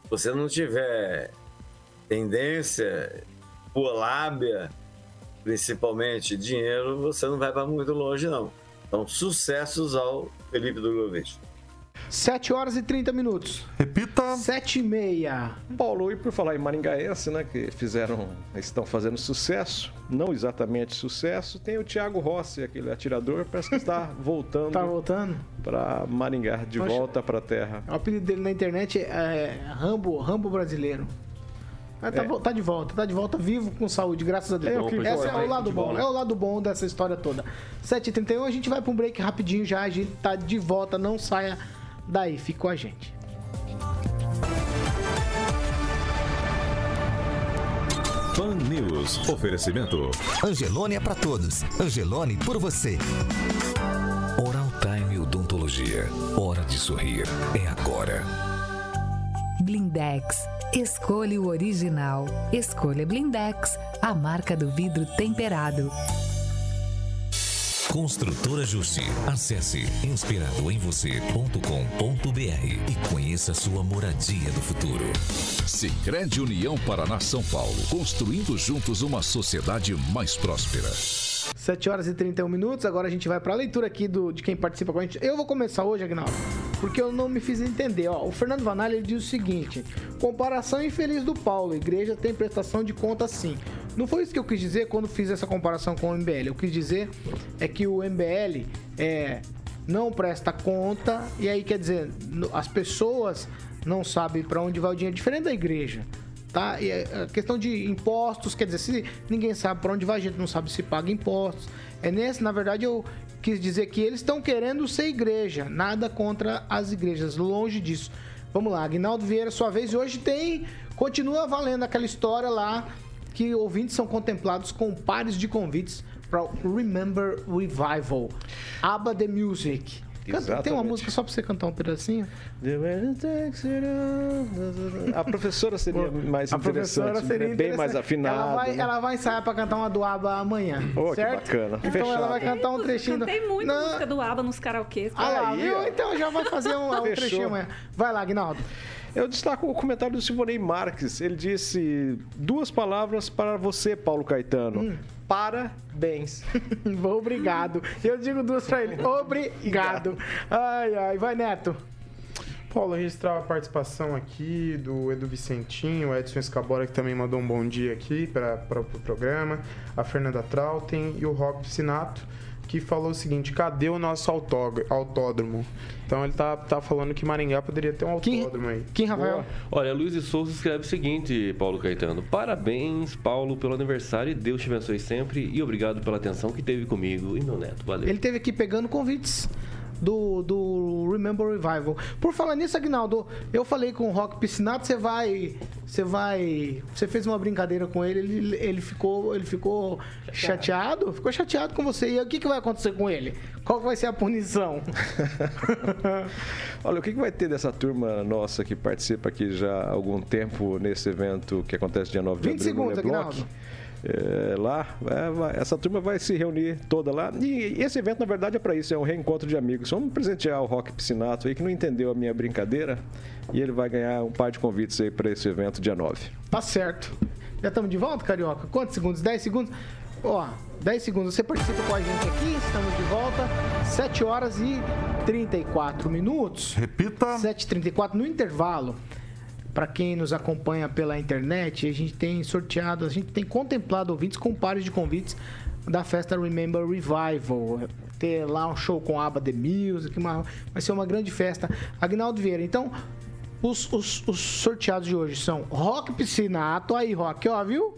você não tiver tendência, boa lábia, principalmente dinheiro, você não vai para muito longe, não. Então, sucessos ao Felipe Drogovic. 7 horas e 30 minutos. Repita. 7 e meia. Paulo, e por falar em maringaense, né, que fizeram, estão fazendo sucesso, não exatamente sucesso, tem o Thiago Rossi, aquele atirador, parece que está voltando. Tá voltando? Para Maringá, de Poxa. volta para a terra. O apelido dele na internet é Rambo, Rambo brasileiro. Mas tá, É. tá de volta, tá de volta vivo com saúde, graças a Deus. É o que Esse é importa, o lado bom, é o lado bom dessa história toda. 7h31, a gente vai pra um break rapidinho já, a gente tá de volta, não saia daí, fique com a gente. Pan News. Oferecimento. Angelone é pra todos. Angelone por você. Oral Time Odontologia. Hora de sorrir. É agora. Blindex. Escolha o original. Escolha Blindex, a marca do vidro temperado. Construtora Justi. Acesse inspiradoemvocê.com.br e conheça sua moradia do futuro. Sicredi União Paraná São Paulo. Construindo juntos uma sociedade mais próspera. 7 horas e 31 minutos, agora a gente vai pra leitura aqui do, de quem participa com a gente. Eu vou começar hoje, Agnaldo, porque eu não me fiz entender. Ó, o Fernando Vanalha diz o seguinte: comparação infeliz do Paulo, igreja tem prestação de conta sim. Não foi isso que eu quis dizer quando fiz essa comparação com o MBL. Eu quis dizer é que o MBL é, não presta conta, e aí quer dizer, as pessoas não sabem para onde vai o dinheiro, diferente da igreja. Tá? E a questão de impostos, quer dizer, se ninguém sabe para onde vai, a gente não sabe se paga impostos. É nesse, na verdade, eu quis dizer que eles estão querendo ser igreja, nada contra as igrejas, longe disso. Vamos lá, Aguinaldo Vieira, sua vez, e hoje tem, continua valendo aquela história lá que ouvintes são contemplados com pares de convites para o Remember Revival, ABBA The Music. Canta- tem uma música só para você cantar um pedacinho? A professora seria mais A interessante, professora seria né? bem mais afinada. Ela vai, né? ela vai ensaiar pra cantar uma do ABBA amanhã. Oh, que certo? bacana. Então Fechado. ela vai cantar um trechinho. Cantei muita Não. música do ABBA nos karaokês. Ah lá, viu? Então já vai fazer um, um trechinho amanhã. Vai lá, Aguinaldo. Eu destaco o comentário do Silvonei Marques. Ele disse duas palavras para você, Paulo Caetano. Hum. Parabéns. Obrigado. Eu digo duas pra ele. Obrigado. Ai, ai. Vai, Neto. Paulo, registrar a participação aqui do Edu Vicentinho, o Edson Escabora, que também mandou um bom dia aqui para o pro programa, a Fernanda Trautem e o Rock Piscinato, que falou o seguinte: cadê o nosso autódromo? Então ele tá, tá falando que Maringá poderia ter um autódromo aí. Quem, Rafael? Olha, Luiz de Souza escreve o seguinte, Paulo Caetano. Parabéns, Paulo, pelo aniversário. Deus te abençoe sempre. E obrigado pela atenção que teve comigo e meu neto. Valeu. Ele teve aqui pegando convites do, do Remember Revival. Por falar nisso, Agnaldo, eu falei com o Rock Piscinato, você vai. Você vai. Você fez uma brincadeira com ele, ele, ele ficou, ele ficou chateado. Ficou chateado com você. E o que, que vai acontecer com ele? Qual vai ser a punição? Olha, o que que vai ter dessa turma nossa que participa aqui já há algum tempo nesse evento que acontece dia 9 de 20 abril no segundos, Lebloc? Aguinaldo. É, lá, é, vai- essa turma vai se reunir toda lá. E esse evento, na verdade, é para isso, é um reencontro de amigos. Vamos presentear o Rock Piscinato aí, que não entendeu a minha brincadeira. E ele vai ganhar um par de convites aí para esse evento dia 9. Tá certo. Já estamos de volta, Carioca? Quantos segundos? 10 segundos? Ó, 10 segundos. Você participa com a gente aqui, estamos de volta. 7 horas e 34 minutos. Repita. 7h34 no intervalo. Para quem nos acompanha pela internet, a gente tem sorteado, a gente tem contemplado ouvintes com pares de convites da festa Remember Revival. Ter lá um show com aba The Music, uma- vai ser uma grande festa. Agnaldo Vieira, então, os, os- os sorteados de hoje são Rock Piscinato, aí Rock, ó, viu?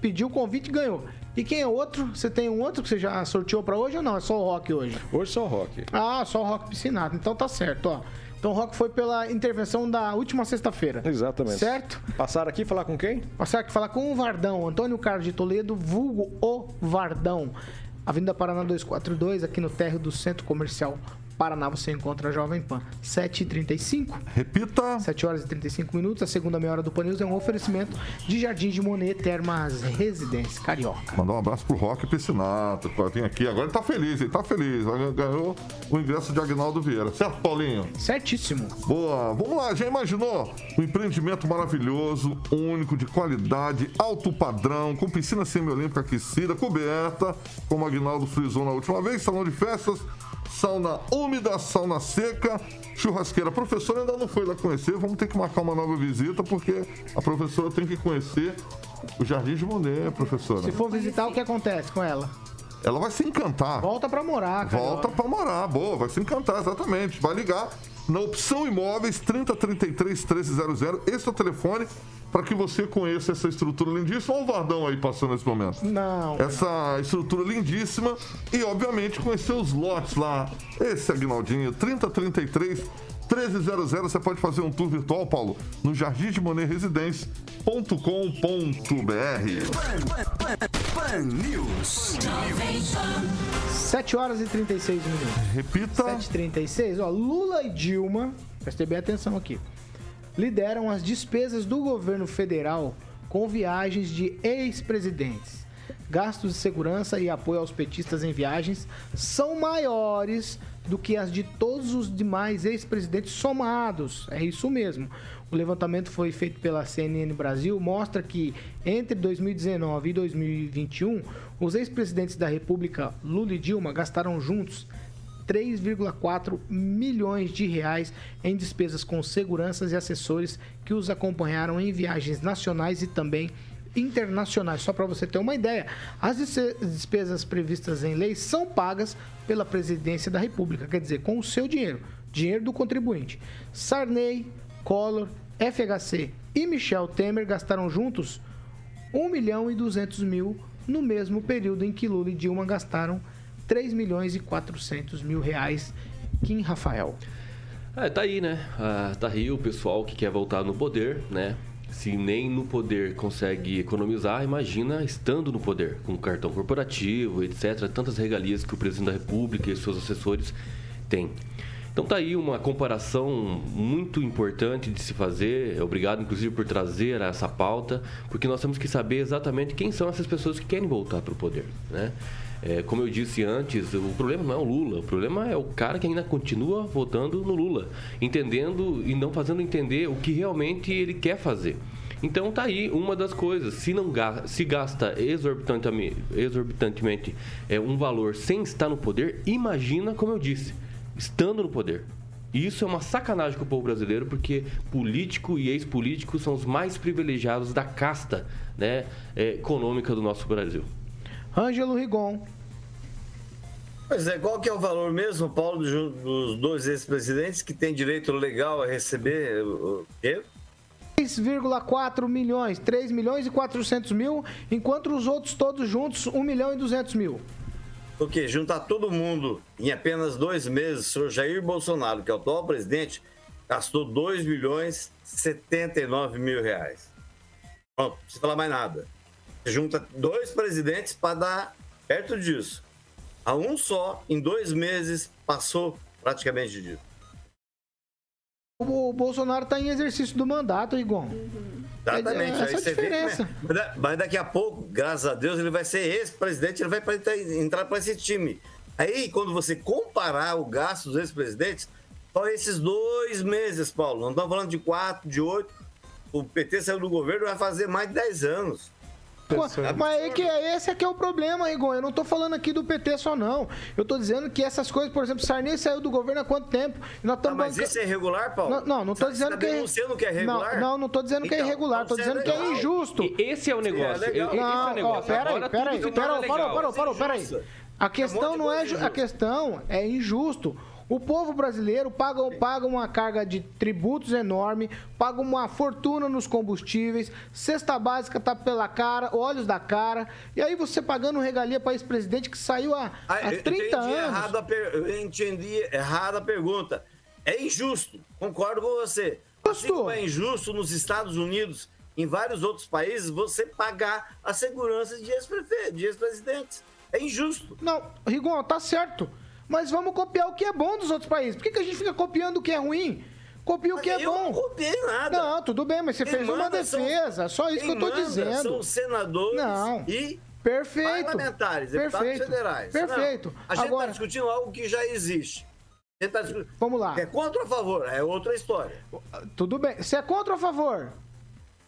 Pediu o convite e ganhou. E quem é outro? Você tem um outro que você já sorteou para hoje ou não? É só o Rock hoje? Hoje só o Rock. Ah, só o Rock Piscinato. Então tá certo, ó. Então o Rock foi pela intervenção da última sexta-feira. Exatamente. Certo? Passaram aqui falar com quem? Passaram aqui falar com o Vardão, Antônio Carlos de Toledo, vulgo o Vardão. Avenida Paraná 242, aqui no térreo do Centro Comercial Paraná você encontra a Jovem Pan. 7h35. Repita. 7 horas e 35 minutos. A segunda meia hora do Pan News é um oferecimento de Jardim de Monet Termas Residência Carioca. Mandar um abraço pro Rock Piscinato, que vir aqui. Agora ele tá feliz, ele tá feliz. Ganhou o ingresso de Agnaldo Vieira. Certo, Paulinho? Certíssimo. Boa. Vamos lá, já imaginou? Um empreendimento maravilhoso, único, de qualidade, alto padrão, com piscina semiolímpica aquecida, coberta, como o Agnaldo frisou na última vez, salão de festas, sauna úmida, sauna seca, churrasqueira. A professora ainda não foi lá conhecer, vamos ter que marcar uma nova visita, porque a professora tem que conhecer o Jardim de Monet, professora. Se for visitar, o que acontece com ela? Ela vai se encantar. Volta pra morar, cara. Volta pra morar, boa, vai se encantar, exatamente. Vai ligar na opção imóveis 3033 1300. Esse é o telefone para que você conheça essa estrutura lindíssima. Olha o Vardão aí passando nesse momento. Não. Essa estrutura lindíssima e, obviamente, conhecer os lotes lá. Esse Aguinaldinho, 3033 1300. Você pode fazer um tour virtual, Paulo, no Jardim de Monet Residência.com.br. Pan News. 7 horas e 36 minutos. Repita. 7h36. Ó, Lula e Dilma, preste bem atenção aqui, lideram as despesas do governo federal com viagens de ex-presidentes. Gastos de segurança e apoio aos petistas em viagens são maiores do que as de todos os demais ex-presidentes somados. É isso mesmo. O levantamento foi feito pela CNN Brasil, mostra que entre 2019 e 2021, os ex-presidentes da República, Lula e Dilma, gastaram juntos 3,4 milhões de reais em despesas com seguranças e assessores que os acompanharam em viagens nacionais e também internacionais. Só para você ter uma ideia, as despesas previstas em lei são pagas pela presidência da República, quer dizer, com o seu dinheiro, dinheiro do contribuinte. Sarney, Collor, FHC e Michel Temer gastaram juntos 1 milhão e 200 mil no mesmo período em que Lula e Dilma gastaram 3 milhões e 400 mil reais. Kim Rafael. É, tá aí, né? Ah, tá aí o pessoal que quer voltar no poder, né? Se nem no poder consegue economizar, imagina estando no poder, com cartão corporativo, etc. Tantas regalias que o presidente da República e seus assessores têm. Então tá aí uma comparação muito importante de se fazer. Obrigado, inclusive, por trazer essa pauta, porque nós temos que saber exatamente quem são essas pessoas que querem voltar para o poder, né? É, como eu disse antes, o problema não é o Lula, o problema é o cara que ainda continua votando no Lula, entendendo e não fazendo entender o que realmente ele quer fazer. Então tá aí uma das coisas. Se não se gasta exorbitantemente, exorbitantemente é, um valor sem estar no poder, imagina, como eu disse, estando no poder. E isso é uma sacanagem com o povo brasileiro, porque político e ex-político são os mais privilegiados da casta né, é, econômica do nosso Brasil. Ângelo Rigon. Pois é, qual que é o valor mesmo, Paulo, dos dois ex-presidentes que têm direito legal a receber o quê? 3,4 milhões, 3 milhões e 400 mil, enquanto os outros todos juntos, 1 milhão e 200 mil. O quê? Juntar todo mundo em apenas dois meses, o senhor Jair Bolsonaro, que é o atual presidente, gastou 2 milhões e 79 mil reais. Pronto, não precisa falar mais nada junta dois presidentes para dar perto disso. A um só, em dois meses, passou praticamente disso. O Bolsonaro está em exercício do mandato, Igor. Exatamente. É, essa Aí diferença. Vê, né? mas daqui a pouco, graças a Deus, ele vai ser ex-presidente, ele vai entrar para esse time. Aí, quando você comparar o gasto dos ex-presidentes, só esses dois meses, Paulo, não estamos falando de quatro, de oito. O PT saiu do governo, vai fazer mais de dez anos. Mas é que esse aqui é o problema, Igor. Eu não tô falando aqui do PT só, não. Eu tô dizendo que essas coisas, por exemplo, Sarney saiu do governo há quanto tempo? Nós ah, mas banca... isso é irregular, Paulo? Não, não, não tô Você dizendo tá que é. denunciando que é irregular? Não, não, não tô dizendo então, que é então, irregular, tô dizendo é que é injusto. E esse é o negócio. É não, é o negócio. Ó, peraí, peraí, parou, parou, parou, parou, peraí. A questão não é. A questão é injusto. O povo brasileiro paga, paga uma carga de tributos enorme, paga uma fortuna nos combustíveis, cesta básica tá pela cara, olhos da cara, e aí você pagando regalia para esse presidente que saiu há, há 30 ah, eu anos. Errado a per... Eu entendi errado a pergunta. É injusto, concordo com você. Assim como é injusto nos Estados Unidos, em vários outros países, você pagar a segurança de ex-presidentes. É injusto. Não, Rigon, tá certo. Mas vamos copiar o que é bom dos outros países. Por que, que a gente fica copiando o que é ruim? Copia o que é eu bom. não copiei nada. Não, tudo bem, mas você Quem fez uma manda são- defesa. Só isso que eu tô dizendo. São senadores Não. e Perfeito. parlamentares, deputados Perfeito. federais. Perfeito. Não, a gente está discutindo algo que já existe. Tá discutindo- Vamos lá. É contra ou a favor? É outra história. Tudo bem. Você é contra ou a favor?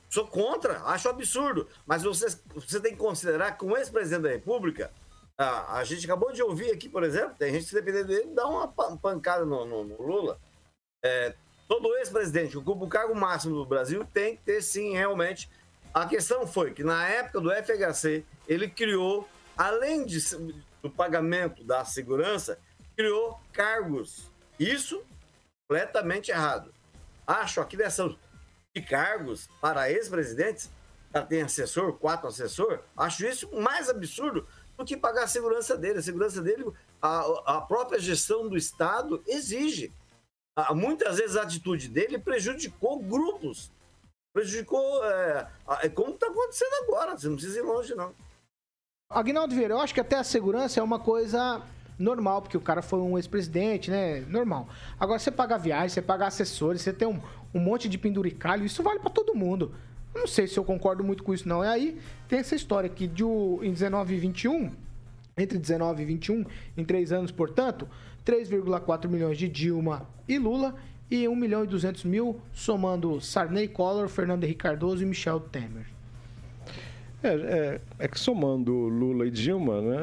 Sou contra, acho absurdo. Mas você, você tem que considerar que um ex-presidente da República, a, a gente acabou de ouvir aqui, por exemplo, tem gente que, se depender dele, dá uma pa- pancada no, no- no Lula. É, todo ex-presidente que ocupa o cargo máximo do Brasil tem que ter, sim, realmente. A questão foi que, na época do FHC, ele criou, além de, do pagamento da segurança, criou cargos. Isso completamente errado. Acho a criação de cargos para ex-presidentes, já tem assessor, quatro assessor, acho isso mais absurdo do que pagar a segurança dele. A segurança dele, a, a própria gestão do Estado exige. Ah, Muitas vezes a atitude dele prejudicou grupos, prejudicou, é, a- é como está acontecendo agora, você não precisa ir longe, não. Aguinaldo Vieira, eu acho que até a segurança é uma coisa normal, porque o cara foi um ex-presidente, né? Normal. Agora, você paga viagem, você paga assessores, você tem um, um monte de penduricalho, isso vale pra todo mundo. Não sei se eu concordo muito com isso, não. E aí tem essa história que de, em 19 e 21, entre 19 e 21, em três anos, portanto, 3,4 milhões de Dilma e Lula e 1 milhão e 200 mil, somando Sarney Collor, Fernando Henrique Cardoso e Michel Temer. É, é, é que somando Lula e Dilma, né?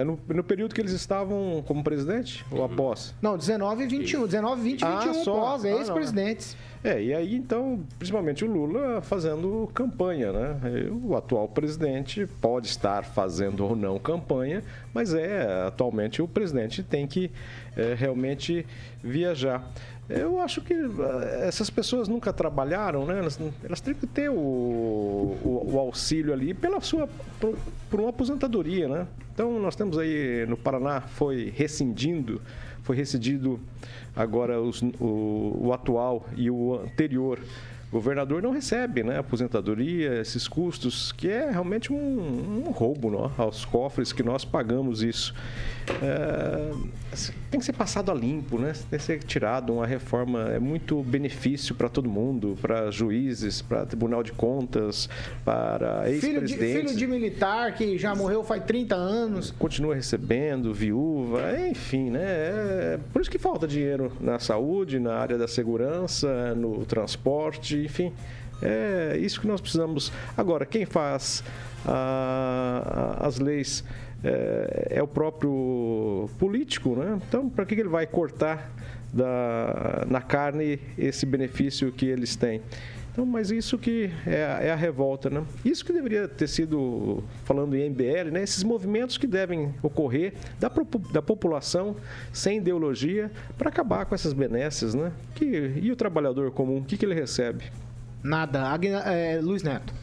É no, no período que eles estavam como presidente ou após? Não, 19 e 21. 19, 20 e 21 Ah, só. pós, Ah, é não. ex-presidentes. É, e aí então, principalmente o Lula fazendo campanha, né? O atual presidente pode estar fazendo ou não campanha, mas é, atualmente o presidente tem que é, realmente viajar. Eu acho que ah, essas pessoas nunca trabalharam, né? Elas, elas têm que ter o, o, o auxílio ali pela sua por, por uma aposentadoria, né? Então nós temos aí no Paraná foi rescindindo, foi rescindido agora os- o, o atual e o anterior governador não recebe né, aposentadoria, esses custos, que é realmente um, um roubo não, aos cofres que nós pagamos isso. É, tem que ser passado a limpo, né? tem que ser tirado uma reforma, é muito benefício para todo mundo, para juízes, para Tribunal de Contas, para Filho de, ex-presidentes filho de militar que já morreu faz 30 anos. continua recebendo, viúva, enfim, né? É por isso que falta dinheiro na saúde, na área da segurança, no transporte, enfim. É isso que nós precisamos. Agora, quem faz a- a- as leis é, é o próprio político, né? Então, para que ele vai cortar da, na carne esse benefício que eles têm? Então, mas isso que é, é a revolta, né? Isso que deveria ter sido, falando em MBL, né? Esses movimentos que devem ocorrer da, da população sem ideologia para acabar com essas benesses, né? Que, e o trabalhador comum, o que, que ele recebe? Nada. É, Luiz Neto.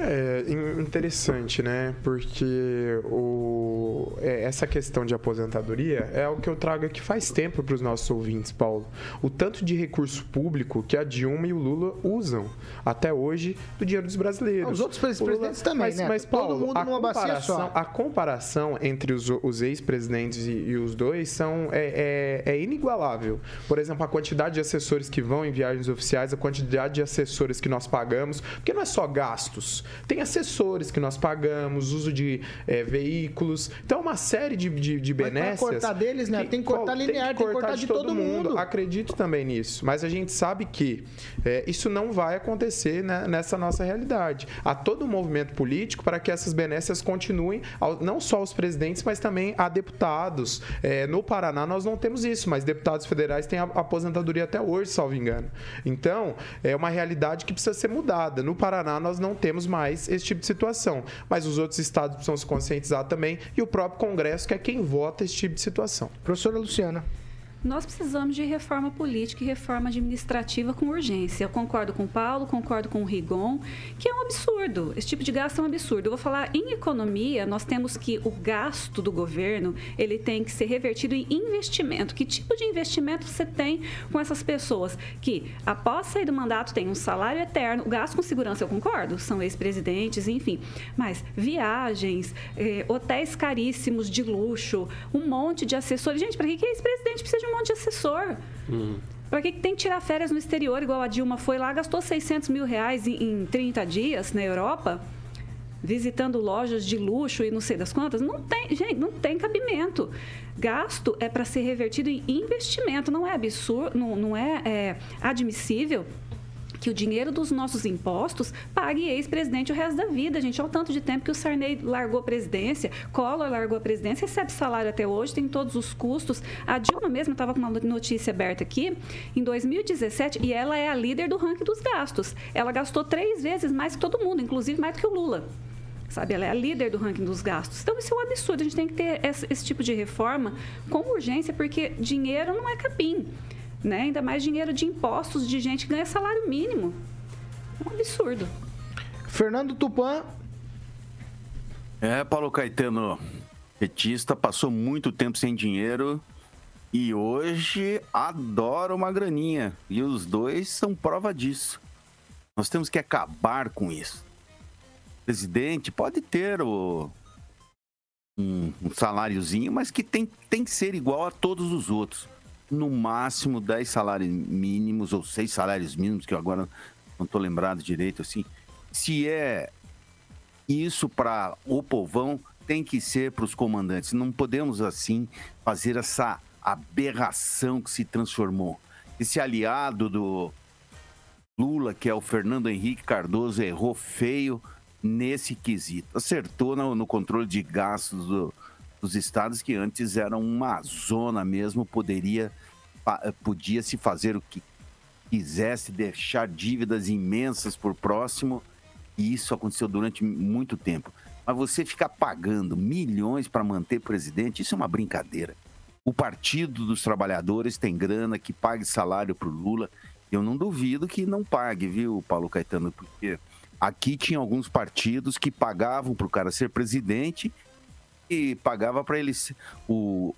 É in- interessante, né? Porque o, é, essa questão de aposentadoria é algo que eu trago aqui faz tempo para os nossos ouvintes, Paulo. O tanto de recurso público que a Dilma e o Lula usam até hoje do dinheiro dos brasileiros. Os outros pres- O Lula- presidentes também, mas, né? Mas, Todo Paulo, mundo a numa bacia só. a comparação entre os, os ex-presidentes e, e os dois são, é, é- é inigualável. Por exemplo, a quantidade de assessores que vão em viagens oficiais, a quantidade de assessores que nós pagamos, porque não é só gastos. Tem assessores que nós pagamos, uso de é, veículos. Então, uma série de, de, de Mas benécias. cortar deles, né? Tem que cortar linear, tem que cortar de todo mundo. Acredito também nisso. Mas a gente sabe que é, isso não vai acontecer né, nessa nossa realidade. Há todo um movimento político para que essas benécias continuem, ao- não só aos presidentes, mas também a deputados. É, no Paraná nós não temos isso, mas deputados federais têm a aposentadoria até hoje, salvo engano. Então, é uma realidade que precisa ser mudada. No Paraná nós não temos mais esse tipo de situação. Mas os outros estados precisam se conscientizar também e o próprio Congresso, que é quem vota esse tipo de situação. Professora Luciana. Nós precisamos de reforma política e reforma administrativa com urgência. Eu concordo com o Paulo, concordo com o Rigon, que é um absurdo. Esse tipo de gasto é um absurdo. Eu vou falar em economia, nós temos que o gasto do governo, ele tem que ser revertido em investimento. Que tipo de investimento você tem com essas pessoas que, após sair do mandato, tem um salário eterno, o gasto com segurança, eu concordo, são ex-presidentes, enfim. Mas viagens, eh, hotéis caríssimos de luxo, um monte de assessores. Gente, para que, que ex-presidente precisa de um monte de assessor? Uhum. Para que, que tem que tirar férias no exterior, igual a Dilma foi lá, gastou 600 mil reais em, em 30 dias na Europa? visitando lojas de luxo e não sei das quantas, não tem, gente, não tem cabimento. Gasto é para ser revertido em investimento, não é absurdo, não, não é, é admissível que o dinheiro dos nossos impostos pague ex-presidente o resto da vida, gente. Olha o tanto de tempo que o Sarney largou a presidência, Collor largou a presidência, recebe salário até hoje, tem todos os custos. A Dilma mesmo estava com uma notícia aberta aqui, em 2017, e ela é a líder do ranking dos gastos. Ela gastou três vezes mais que todo mundo, inclusive mais do que o Lula sabe? Ela é a líder do ranking dos gastos. Então, isso é um absurdo. A gente tem que ter esse, esse, tipo de reforma com urgência, porque dinheiro não é capim né? Ainda mais dinheiro de impostos de gente que ganha salário mínimo. É um absurdo. Fernando Tupan. É, Paulo Caetano, petista, passou muito tempo sem dinheiro e hoje adora uma graninha. E os dois são prova disso. Nós temos que acabar com isso. O presidente pode ter o, um, um saláriozinho, mas que tem, tem que ser igual a todos os outros no máximo 10 salários mínimos ou 6 salários mínimos, que eu agora não estou lembrado direito assim. Se é isso para o povão, tem que ser para os comandantes. Não podemos assim fazer essa aberração que se transformou. Esse aliado do Lula, que é o Fernando Henrique Cardoso, errou feio nesse quesito. Acertou no, no controle de gastos do, dos estados que antes eram uma zona mesmo, poderia podia se fazer o que quisesse, deixar dívidas imensas por próximo, e isso aconteceu durante muito tempo. Mas você ficar pagando milhões para manter presidente, isso é uma brincadeira. O Partido dos Trabalhadores tem grana que pague salário para o Lula. Eu não duvido que não pague, viu, Paulo Caetano? Porque aqui tinha alguns partidos que pagavam para o cara ser presidente e pagava para ele o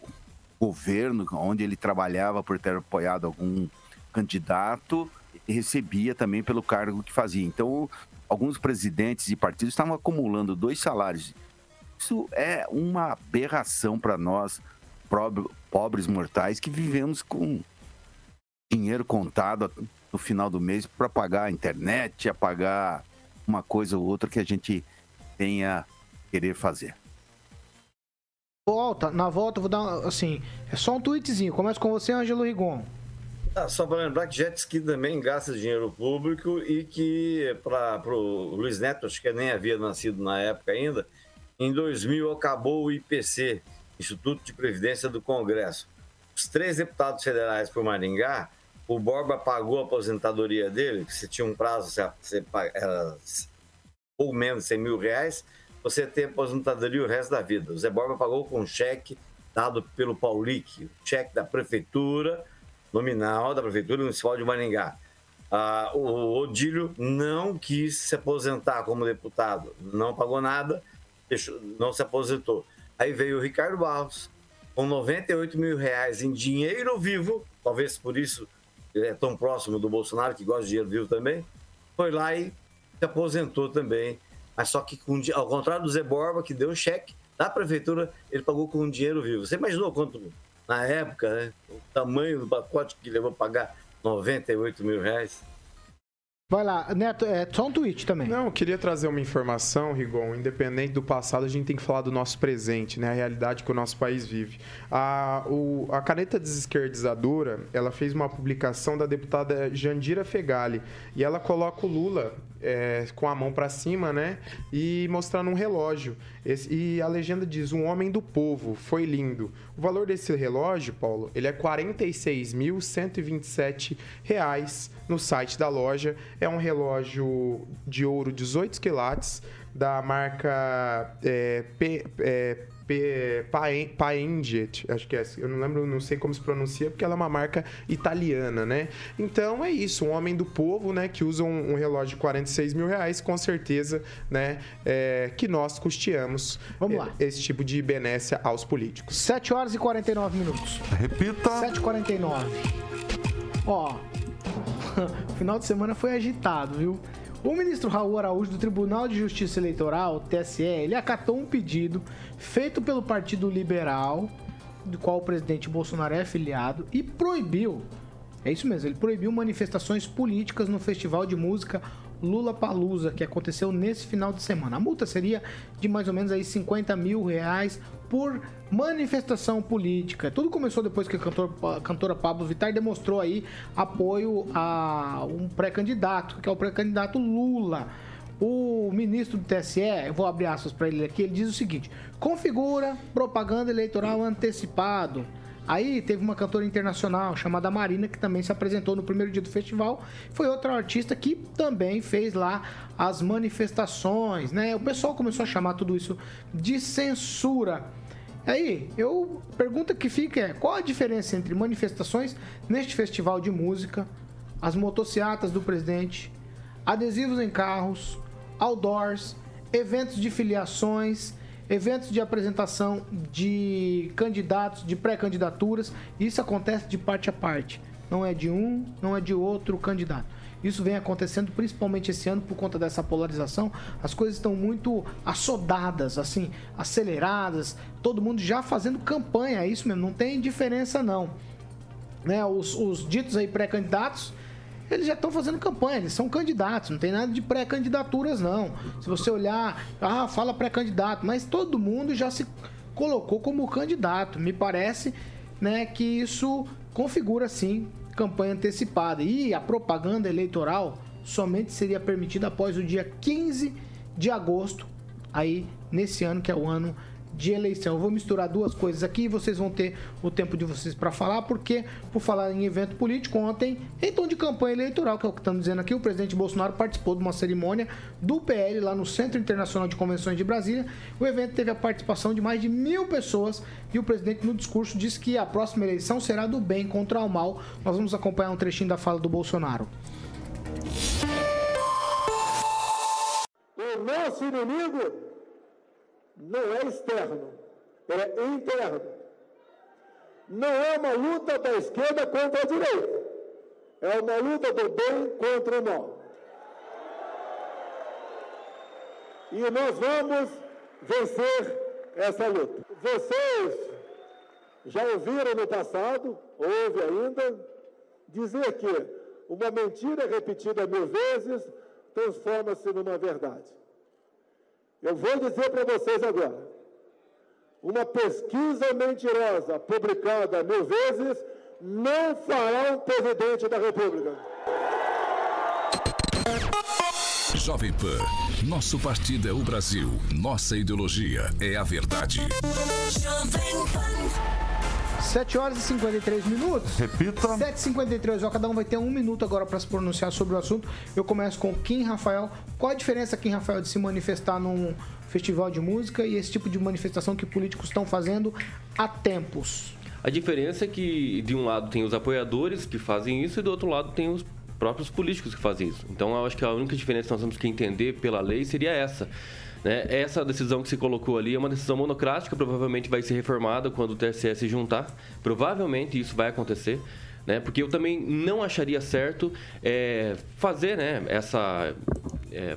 governo onde ele trabalhava por ter apoiado algum candidato recebia também pelo cargo que fazia. Então, alguns presidentes de partidos estavam acumulando dois salários. Isso é uma aberração para nós, pobres mortais, que vivemos com dinheiro contado no final do mês para pagar a internet, a pagar uma coisa ou outra que a gente tenha querer fazer volta, na volta vou dar, assim, é só um tweetzinho. Começa com você, Ângelo Rigon. Ah, só para lembrar que jet ski também gasta dinheiro público e que para o Luiz Neto, acho que nem havia nascido na época ainda, em 2000 acabou o IPC, Instituto de Previdência do Congresso. Os três deputados federais por Maringá, o Borba pagou a aposentadoria dele, que se tinha um prazo, era ou menos 100 mil reais, você tem aposentadoria o resto da vida. O Zé Borba pagou com um cheque dado pelo Paulic, cheque da prefeitura, nominal da prefeitura municipal de Maringá. Ah, o Odílio não quis se aposentar como deputado, não pagou nada, não se aposentou. Aí veio o Ricardo Barros, com 98 mil reais em dinheiro vivo, talvez por isso ele é tão próximo do Bolsonaro, que gosta de dinheiro vivo também, foi lá e se aposentou também mas só que com, ao contrário do Zé Borba, que deu um cheque da prefeitura, ele pagou com dinheiro vivo. Você imaginou quanto, na época, né, o tamanho do pacote que levou a pagar 98 mil reais? Vai lá, Neto, é só um tweet também. Não, eu queria trazer uma informação, Rigon. Independente do passado, a gente tem que falar do nosso presente, né? A realidade que o nosso país vive. A, o, a caneta desesquerdizadora, ela fez uma publicação da deputada Jandira Fegali. E ela coloca o Lula é, com a mão para cima, né? E mostrando um relógio. Esse, e a legenda diz: Um homem do povo, foi lindo. O valor desse relógio, Paulo, ele é R$ 46.127 no site da loja. É um relógio de ouro 18 quilates da marca é, P, é, Paenget, acho que é, eu não lembro, não sei como se pronuncia, porque ela é uma marca italiana, né? Então é isso, um homem do povo, né, que usa um, um relógio de 46 mil reais, com certeza, né, é, que nós custeamos Vamos lá. esse tipo de benécia aos políticos. 7 horas e 49 minutos. Repita. 7h49. Ó, o final de semana foi agitado, viu? O ministro Raul Araújo do Tribunal de Justiça Eleitoral, TSE, ele acatou um pedido feito pelo Partido Liberal, do qual o presidente Bolsonaro é afiliado, e proibiu, é isso mesmo, ele proibiu manifestações políticas no Festival de Música Lula Palusa, que aconteceu nesse final de semana. A multa seria de mais ou menos aí 50 mil reais por manifestação política. Tudo começou depois que a, cantor, a cantora Pablo Vittar demonstrou aí apoio a um pré-candidato, que é o pré-candidato Lula. O ministro do TSE, eu vou abrir aspas para ele aqui, ele diz o seguinte: configura propaganda eleitoral antecipado. Aí teve uma cantora internacional chamada Marina que também se apresentou no primeiro dia do festival. Foi outra artista que também fez lá as manifestações, né? O pessoal começou a chamar tudo isso de censura. Aí, eu pergunta que fica é: qual a diferença entre manifestações neste festival de música, as motocicletas do presidente, adesivos em carros, outdoors, eventos de filiações, eventos de apresentação de candidatos, de pré-candidaturas. Isso acontece de parte a parte. Não é de um, não é de outro candidato. Isso vem acontecendo principalmente esse ano por conta dessa polarização. As coisas estão muito assodadas, assim, aceleradas. Todo mundo já fazendo campanha, é isso mesmo. Não tem diferença não. Né? Os, os ditos aí pré-candidatos eles já estão fazendo campanha, eles são candidatos, não tem nada de pré-candidaturas, não. Se você olhar, ah, fala pré-candidato, mas todo mundo já se colocou como candidato. Me parece né, que isso configura, sim, campanha antecipada. E a propaganda eleitoral somente seria permitida após o dia 15 de agosto, aí nesse ano que é o ano de eleição. Eu vou misturar duas coisas aqui e vocês vão ter o tempo de vocês para falar, porque, por falar em evento político, ontem, em tom de campanha eleitoral, que é o que estamos dizendo aqui, o presidente Bolsonaro participou de uma cerimônia do PL lá no Centro Internacional de Convenções de Brasília. O evento teve a participação de mais de mil pessoas e o presidente, no discurso, disse que a próxima eleição será do bem contra o mal. Nós vamos acompanhar um trechinho da fala do Bolsonaro. O nosso inimigo não é externo, é interno. Não é uma luta da esquerda contra a direita, é uma luta do bem contra o mal. E nós vamos vencer essa luta. Vocês já ouviram no passado, ouve ainda, dizer que uma mentira repetida mil vezes transforma-se numa verdade. Eu vou dizer para vocês agora. Uma pesquisa mentirosa publicada mil vezes não fará um presidente da República. Jovem Pan, nosso partido é o Brasil, nossa ideologia é a verdade. Jovem Pan. 7 horas e 53 minutos. Repita. 7h53, ó, cada um vai ter um minuto agora para se pronunciar sobre o assunto. Eu começo com Kim Rafael. Qual a diferença, Kim Rafael, de se manifestar num festival de música e esse tipo de manifestação que políticos estão fazendo há tempos? A diferença é que, de um lado, tem os apoiadores que fazem isso e do outro lado, tem os próprios políticos que fazem isso. Então, eu acho que a única diferença que nós temos que entender pela lei seria essa. Né? Essa decisão que se colocou ali é uma decisão monocrática, provavelmente vai ser reformada quando o TSE se juntar. Provavelmente isso vai acontecer. Né? Porque eu também não acharia certo é, fazer né, essa. É,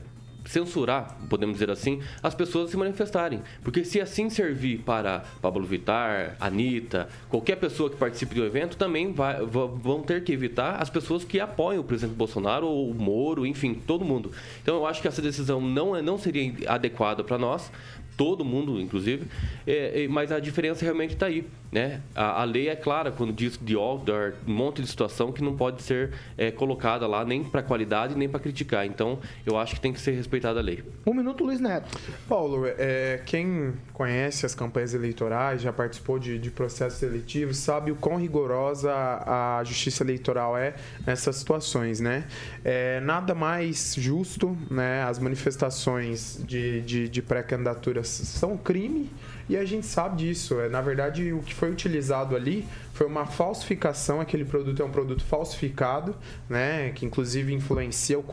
censurar, podemos dizer assim, as pessoas se manifestarem. Porque se assim servir para Pablo Vittar, Anitta, qualquer pessoa que participe do evento, também vai, vão ter que evitar as pessoas que apoiam o presidente Bolsonaro ou o Moro, enfim, todo mundo. Então eu acho que essa decisão não, é, não seria adequada para nós, todo mundo, inclusive, é, é, mas a diferença realmente está aí. Né? A, a, lei é clara quando diz de outdoor, um monte de situação que não pode ser é, colocada lá nem para qualidade nem para criticar. Então, eu acho que tem que ser respeitada a lei. Um minuto, Luiz Neto. Paulo, é, quem conhece as campanhas eleitorais, já participou de, de processos eletivos, sabe o quão rigorosa a justiça eleitoral é nessas situações, né? É, nada mais justo, né? As manifestações de, de, de pré-candidaturas são crime E a gente sabe disso. É, na verdade, o que foi utilizado ali foi uma falsificação. Aquele produto é um produto falsificado, né? Que inclusive influencia o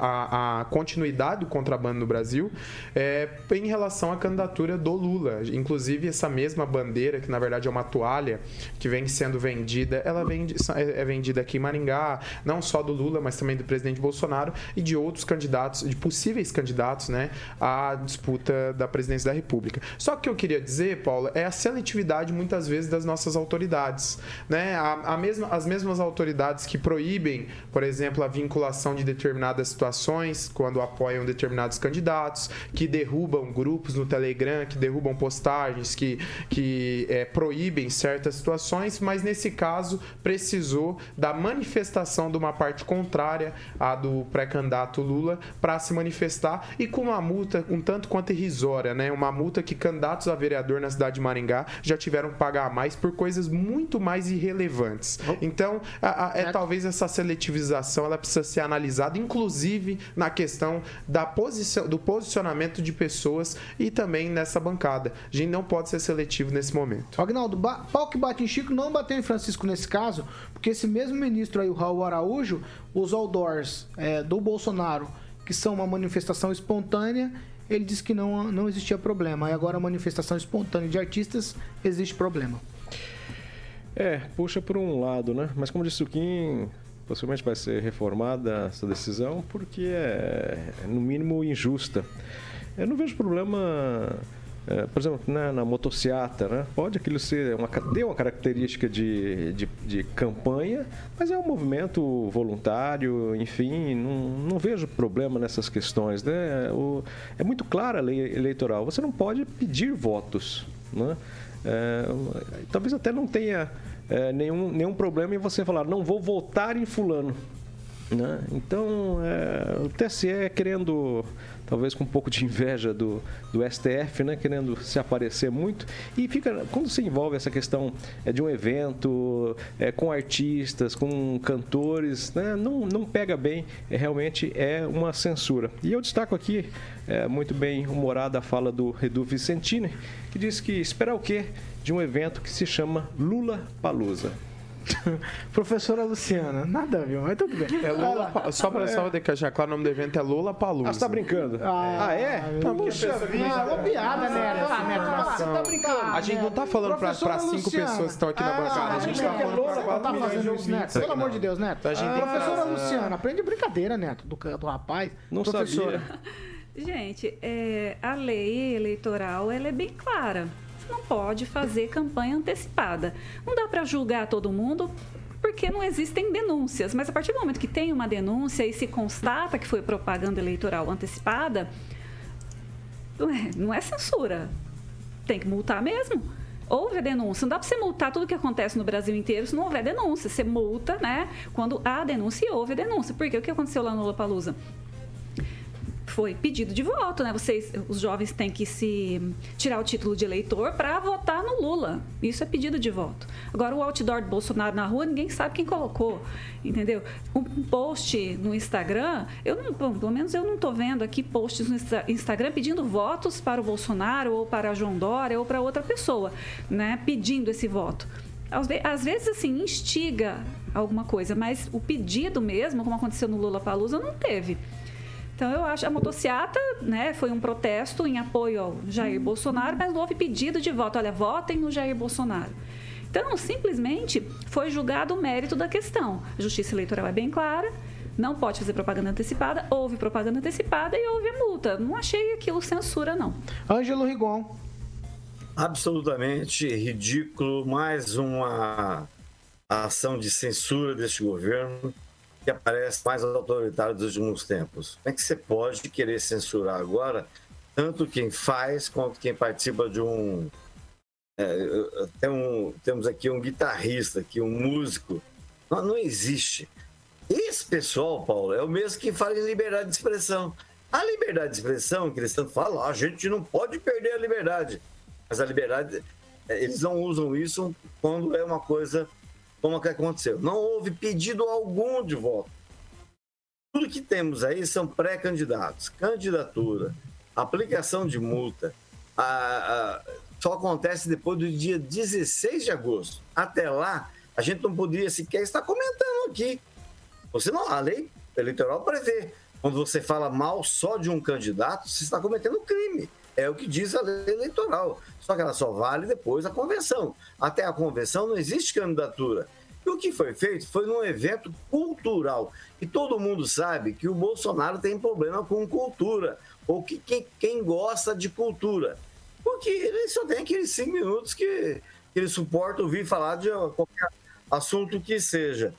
a, a continuidade do contrabando no Brasil. É, em relação à candidatura do Lula. Inclusive, essa mesma bandeira, que na verdade é uma toalha que vem sendo vendida, ela vende, é, é vendida aqui em Maringá, não só do Lula, mas também do presidente Bolsonaro e de outros candidatos, de possíveis candidatos, né? À disputa da presidência da República. Só que o que eu queria dizer, Paulo, é a seletividade muitas vezes das nossas autoridades né? A, a mesma, as mesmas autoridades que proíbem, por exemplo, a vinculação de determinadas situações quando apoiam determinados candidatos, que derrubam grupos no Telegram, que derrubam postagens, que, que é, proíbem certas situações, mas nesse caso precisou da manifestação de uma parte contrária à do pré-candidato Lula para se manifestar e com uma multa um tanto quanto irrisória, né? Uma multa que candidatos a vereador na cidade de Maringá já tiveram que pagar mais por coisas muito muito mais irrelevantes. Então, a, a, é, talvez essa seletivização ela precisa ser analisada, inclusive na questão da posição, do posicionamento de pessoas e também nessa bancada. A gente não pode ser seletivo nesse momento. Agnaldo, ba pau que bate em Chico não bateu em Francisco nesse caso, porque esse mesmo ministro aí, o Raul Araújo, os outdoors é, do Bolsonaro, que são uma manifestação espontânea, ele disse que não, não existia problema. E agora a manifestação espontânea de artistas existe problema. É, puxa por um lado, né? Mas como disse o Kim, possivelmente vai ser reformada essa decisão porque é, é no mínimo, injusta. Eu não vejo problema, é, por exemplo, né, na motociata, né? Pode aquilo ser uma, ter uma característica de, de, de, campanha, mas é um movimento voluntário, enfim, não, não vejo problema nessas questões, né? O, é muito clara a lei eleitoral, você não pode pedir votos, né? É, talvez até não tenha é, nenhum, nenhum problema em você falar, não vou votar em fulano. Né? Então, é, o TSE é querendo, talvez com um pouco de inveja do, do STF, né? querendo se aparecer muito, e fica, quando se envolve essa questão é, de um evento é, com artistas, com cantores, né? não, não pega bem, é, realmente é uma censura. E eu destaco aqui, é, muito bem humorada a fala do Edu Vicentini, que diz que esperar o quê? De um evento que se chama Lula Palusa. Professora Luciana, nada a ver, mas tudo bem. É Lula, ah, só para é. só deixar claro, o nome do evento é Lula Palusa. Ah, você tá brincando? Ah, ah é? Tá puxa vida. Ah, uma piada, né? Ah, Neto, você tá brincando. A gente não tá falando para cinco pessoas que estão aqui na ah, bancada. A gente tá falando quatro tá fazendo isso, Neto. Pelo amor de Deus, Neto. Professora Luciana, aprende brincadeira, Neto, do, do rapaz. Não sabia. Gente, é, a lei eleitoral ela é bem clara não pode fazer campanha antecipada. Não dá para julgar todo mundo porque não existem denúncias. Mas a partir do momento que tem uma denúncia e se constata que foi propaganda eleitoral antecipada, não é, censura. Tem que multar mesmo. Houve a denúncia. Não dá para você multar tudo que acontece no Brasil inteiro se não houver denúncia. Você multa, né? Quando há denúncia e houve denúncia. Porque o que aconteceu lá no Lollapalooza? Foi pedido de voto, né? Vocês, os jovens têm que se tirar o título de eleitor para votar no Lula. Isso é pedido de voto. Agora o outdoor do Bolsonaro na rua, ninguém sabe quem colocou, entendeu? Um post no Instagram, eu não, pelo menos eu não estou vendo aqui posts no Instagram pedindo votos para o Bolsonaro ou para João Dória ou para outra pessoa, né? Pedindo esse voto às vezes assim instiga alguma coisa, mas o pedido mesmo, como aconteceu no Lula Palusa, não teve. Então, eu acho a motociata né, foi um protesto em apoio ao Jair Bolsonaro, mas não houve pedido de voto. Olha, votem no Jair Bolsonaro. Então, simplesmente foi julgado o mérito da questão. A justiça eleitoral é bem clara, não pode fazer propaganda antecipada, houve propaganda antecipada e houve multa. Não achei aquilo censura, não. Ângelo Rigon. Absolutamente ridículo, mais uma ação de censura deste governo que aparece mais autoritário dos últimos tempos. Como é que você pode querer censurar agora tanto quem faz quanto quem participa de um. É, tem um temos aqui um guitarrista, aqui um músico. Não, não existe. Esse pessoal, Paulo, é o mesmo que fala em liberdade de expressão. A liberdade de expressão, que eles tanto falam, a gente não pode perder a liberdade. Mas a liberdade, é, eles não usam isso quando é uma coisa como é que aconteceu. Não houve pedido algum de voto. Tudo que temos aí são pré-candidatos, candidatura, aplicação de multa, a, a, só acontece depois do dia 16 de agosto. Até lá, a gente não podia sequer estar comentando aqui. Você não, a lei eleitoral prevê. Quando você fala mal só de um candidato, você está cometendo crime. É o que diz a lei eleitoral. Só que ela só vale depois da convenção. Até a convenção não existe candidatura. E o que foi feito foi num evento cultural. E todo mundo sabe que o Bolsonaro tem problema com cultura, ou que quem, quem gosta de cultura. Porque ele só tem aqueles cinco minutos que, que ele suporta ouvir falar de qualquer assunto que seja.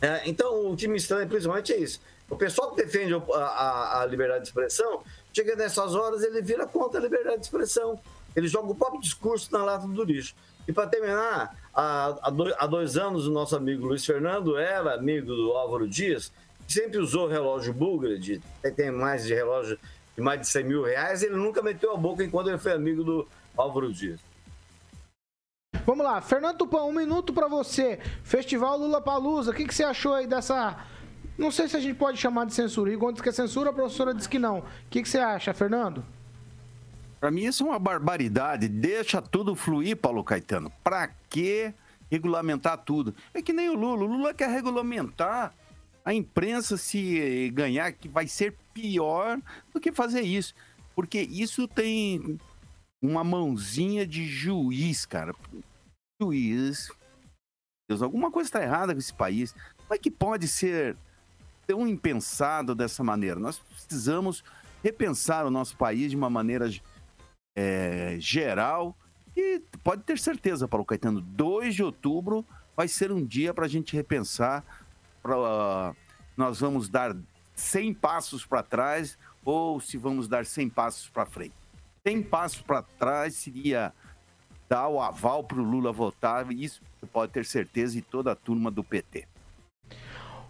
É, então, o que me estranha principalmente é isso. O pessoal que defende a, a, a, liberdade de expressão, chega nessas horas, ele vira contra a liberdade de expressão. Ele joga o próprio discurso na lata do lixo. E para terminar, há, há, dois anos o nosso amigo Luiz Fernando era amigo do Álvaro Dias, sempre usou relógio Bulgari, tem mais de relógio de mais de 100 mil reais, ele nunca meteu a boca enquanto ele foi amigo do Álvaro Dias. Vamos lá, Fernando Tupan, um minuto para você. Festival Lula Palusa, o que, que você achou aí dessa. Não sei se a gente pode chamar de censura. Igor diz que é censura, a professora diz que não. O que, que você acha, Fernando? Para mim isso é uma barbaridade. Deixa tudo fluir, Paulo Caetano. Para que regulamentar tudo? É que nem o Lula. O Lula quer regulamentar a imprensa se ganhar, que vai ser pior do que fazer isso. Porque isso tem uma mãozinha de juiz, cara. Juiz. Deus, alguma coisa está errada com esse país. Como é que pode ser tão impensado dessa maneira? Nós precisamos repensar o nosso país de uma maneira é, geral. E pode ter certeza, Paulo Caetano, 2 de outubro vai ser um dia para a gente repensar. Pra, nós vamos dar 100 passos para trás ou se vamos dar 100 passos para frente. 100 passos para trás seria dar o aval para o Lula votar, isso pode ter certeza, e toda a turma do PT.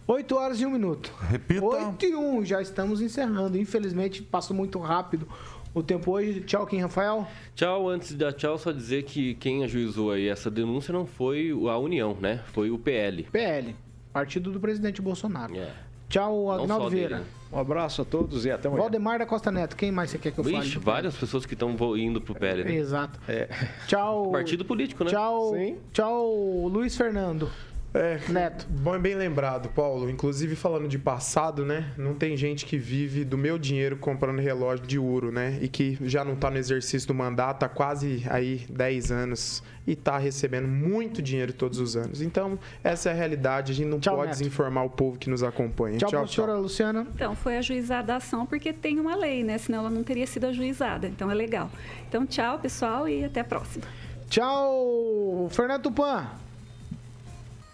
8 horas e 1 minuto. Repita. 8 e 1, já estamos encerrando. Infelizmente, passou muito rápido o tempo hoje. Tchau, Kim Rafael. Tchau, antes da tchau, só dizer que quem ajuizou aí essa denúncia não foi a União, né? Foi o PL. PL, partido do presidente Bolsonaro. É. Tchau, Agnaldo Vieira. Dele? Um abraço a todos e até amanhã. Valdemar da Costa Neto, quem mais você quer que eu fale? Ixi, várias pessoas que estão indo pro PL, né? Exato. É. Tchau. Partido político, né? Tchau. Sim. Tchau, Luiz Fernando. É, Neto. Bom, bem lembrado, Paulo. Inclusive, falando de passado, né? Não tem gente que vive do meu dinheiro comprando relógio de ouro, né? E que já não tá no exercício do mandato há quase aí 10 anos e tá recebendo muito dinheiro todos os anos. Então, essa é a realidade. A gente não tchau, pode Neto. desinformar o povo que nos acompanha. Tchau, tchau professora tchau. Luciana. Então, foi ajuizada a ação porque tem uma lei, né? Senão ela não teria sido ajuizada. Então, é legal. Então, tchau, pessoal, e até a próxima. Tchau, Fernando Tupan.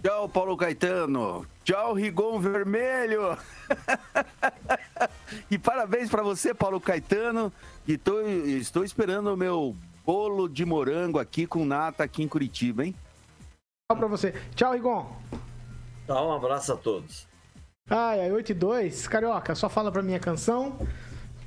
Tchau, Paulo Caetano. Tchau, Rigon Vermelho. e parabéns para você, Paulo Caetano. E tô, estou esperando o meu bolo de morango aqui com nata aqui em Curitiba, hein? Tchau para você. Tchau, Rigon. Tchau, um abraço a todos. Ai, ai, 8 e 2. Carioca, só fala pra minha canção.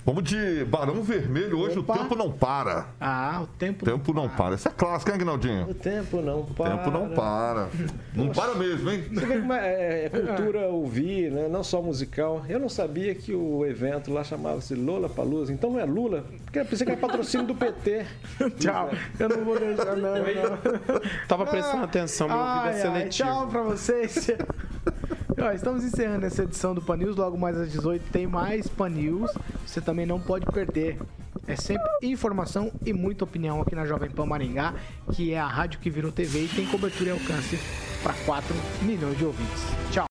Vamos de Barão Vermelho. Hoje Opa. o tempo não para. Ah, o tempo, o tempo não, para. para. Isso é clássico, hein, Aguinaldinho? O tempo não para. O tempo não para. não para mesmo, hein? Você vê como é, é, é cultura ouvir, né? não só musical. Eu não sabia que o evento lá chamava-se Lola Palusa. Então não é Lula? Porque eu pensei que era patrocínio do PT. tchau. Eu não vou deixar, não. não. Tava prestando ah, atenção, meu ouvido é seletivo. Tchau pra vocês. Estamos encerrando essa edição do Pan News. Logo mais às 18 tem mais Pan News. Você também não pode perder. É sempre informação e muita opinião aqui na Jovem Pan Maringá, que é a rádio que virou TV e tem cobertura e alcance para 4 milhões de ouvintes. Tchau.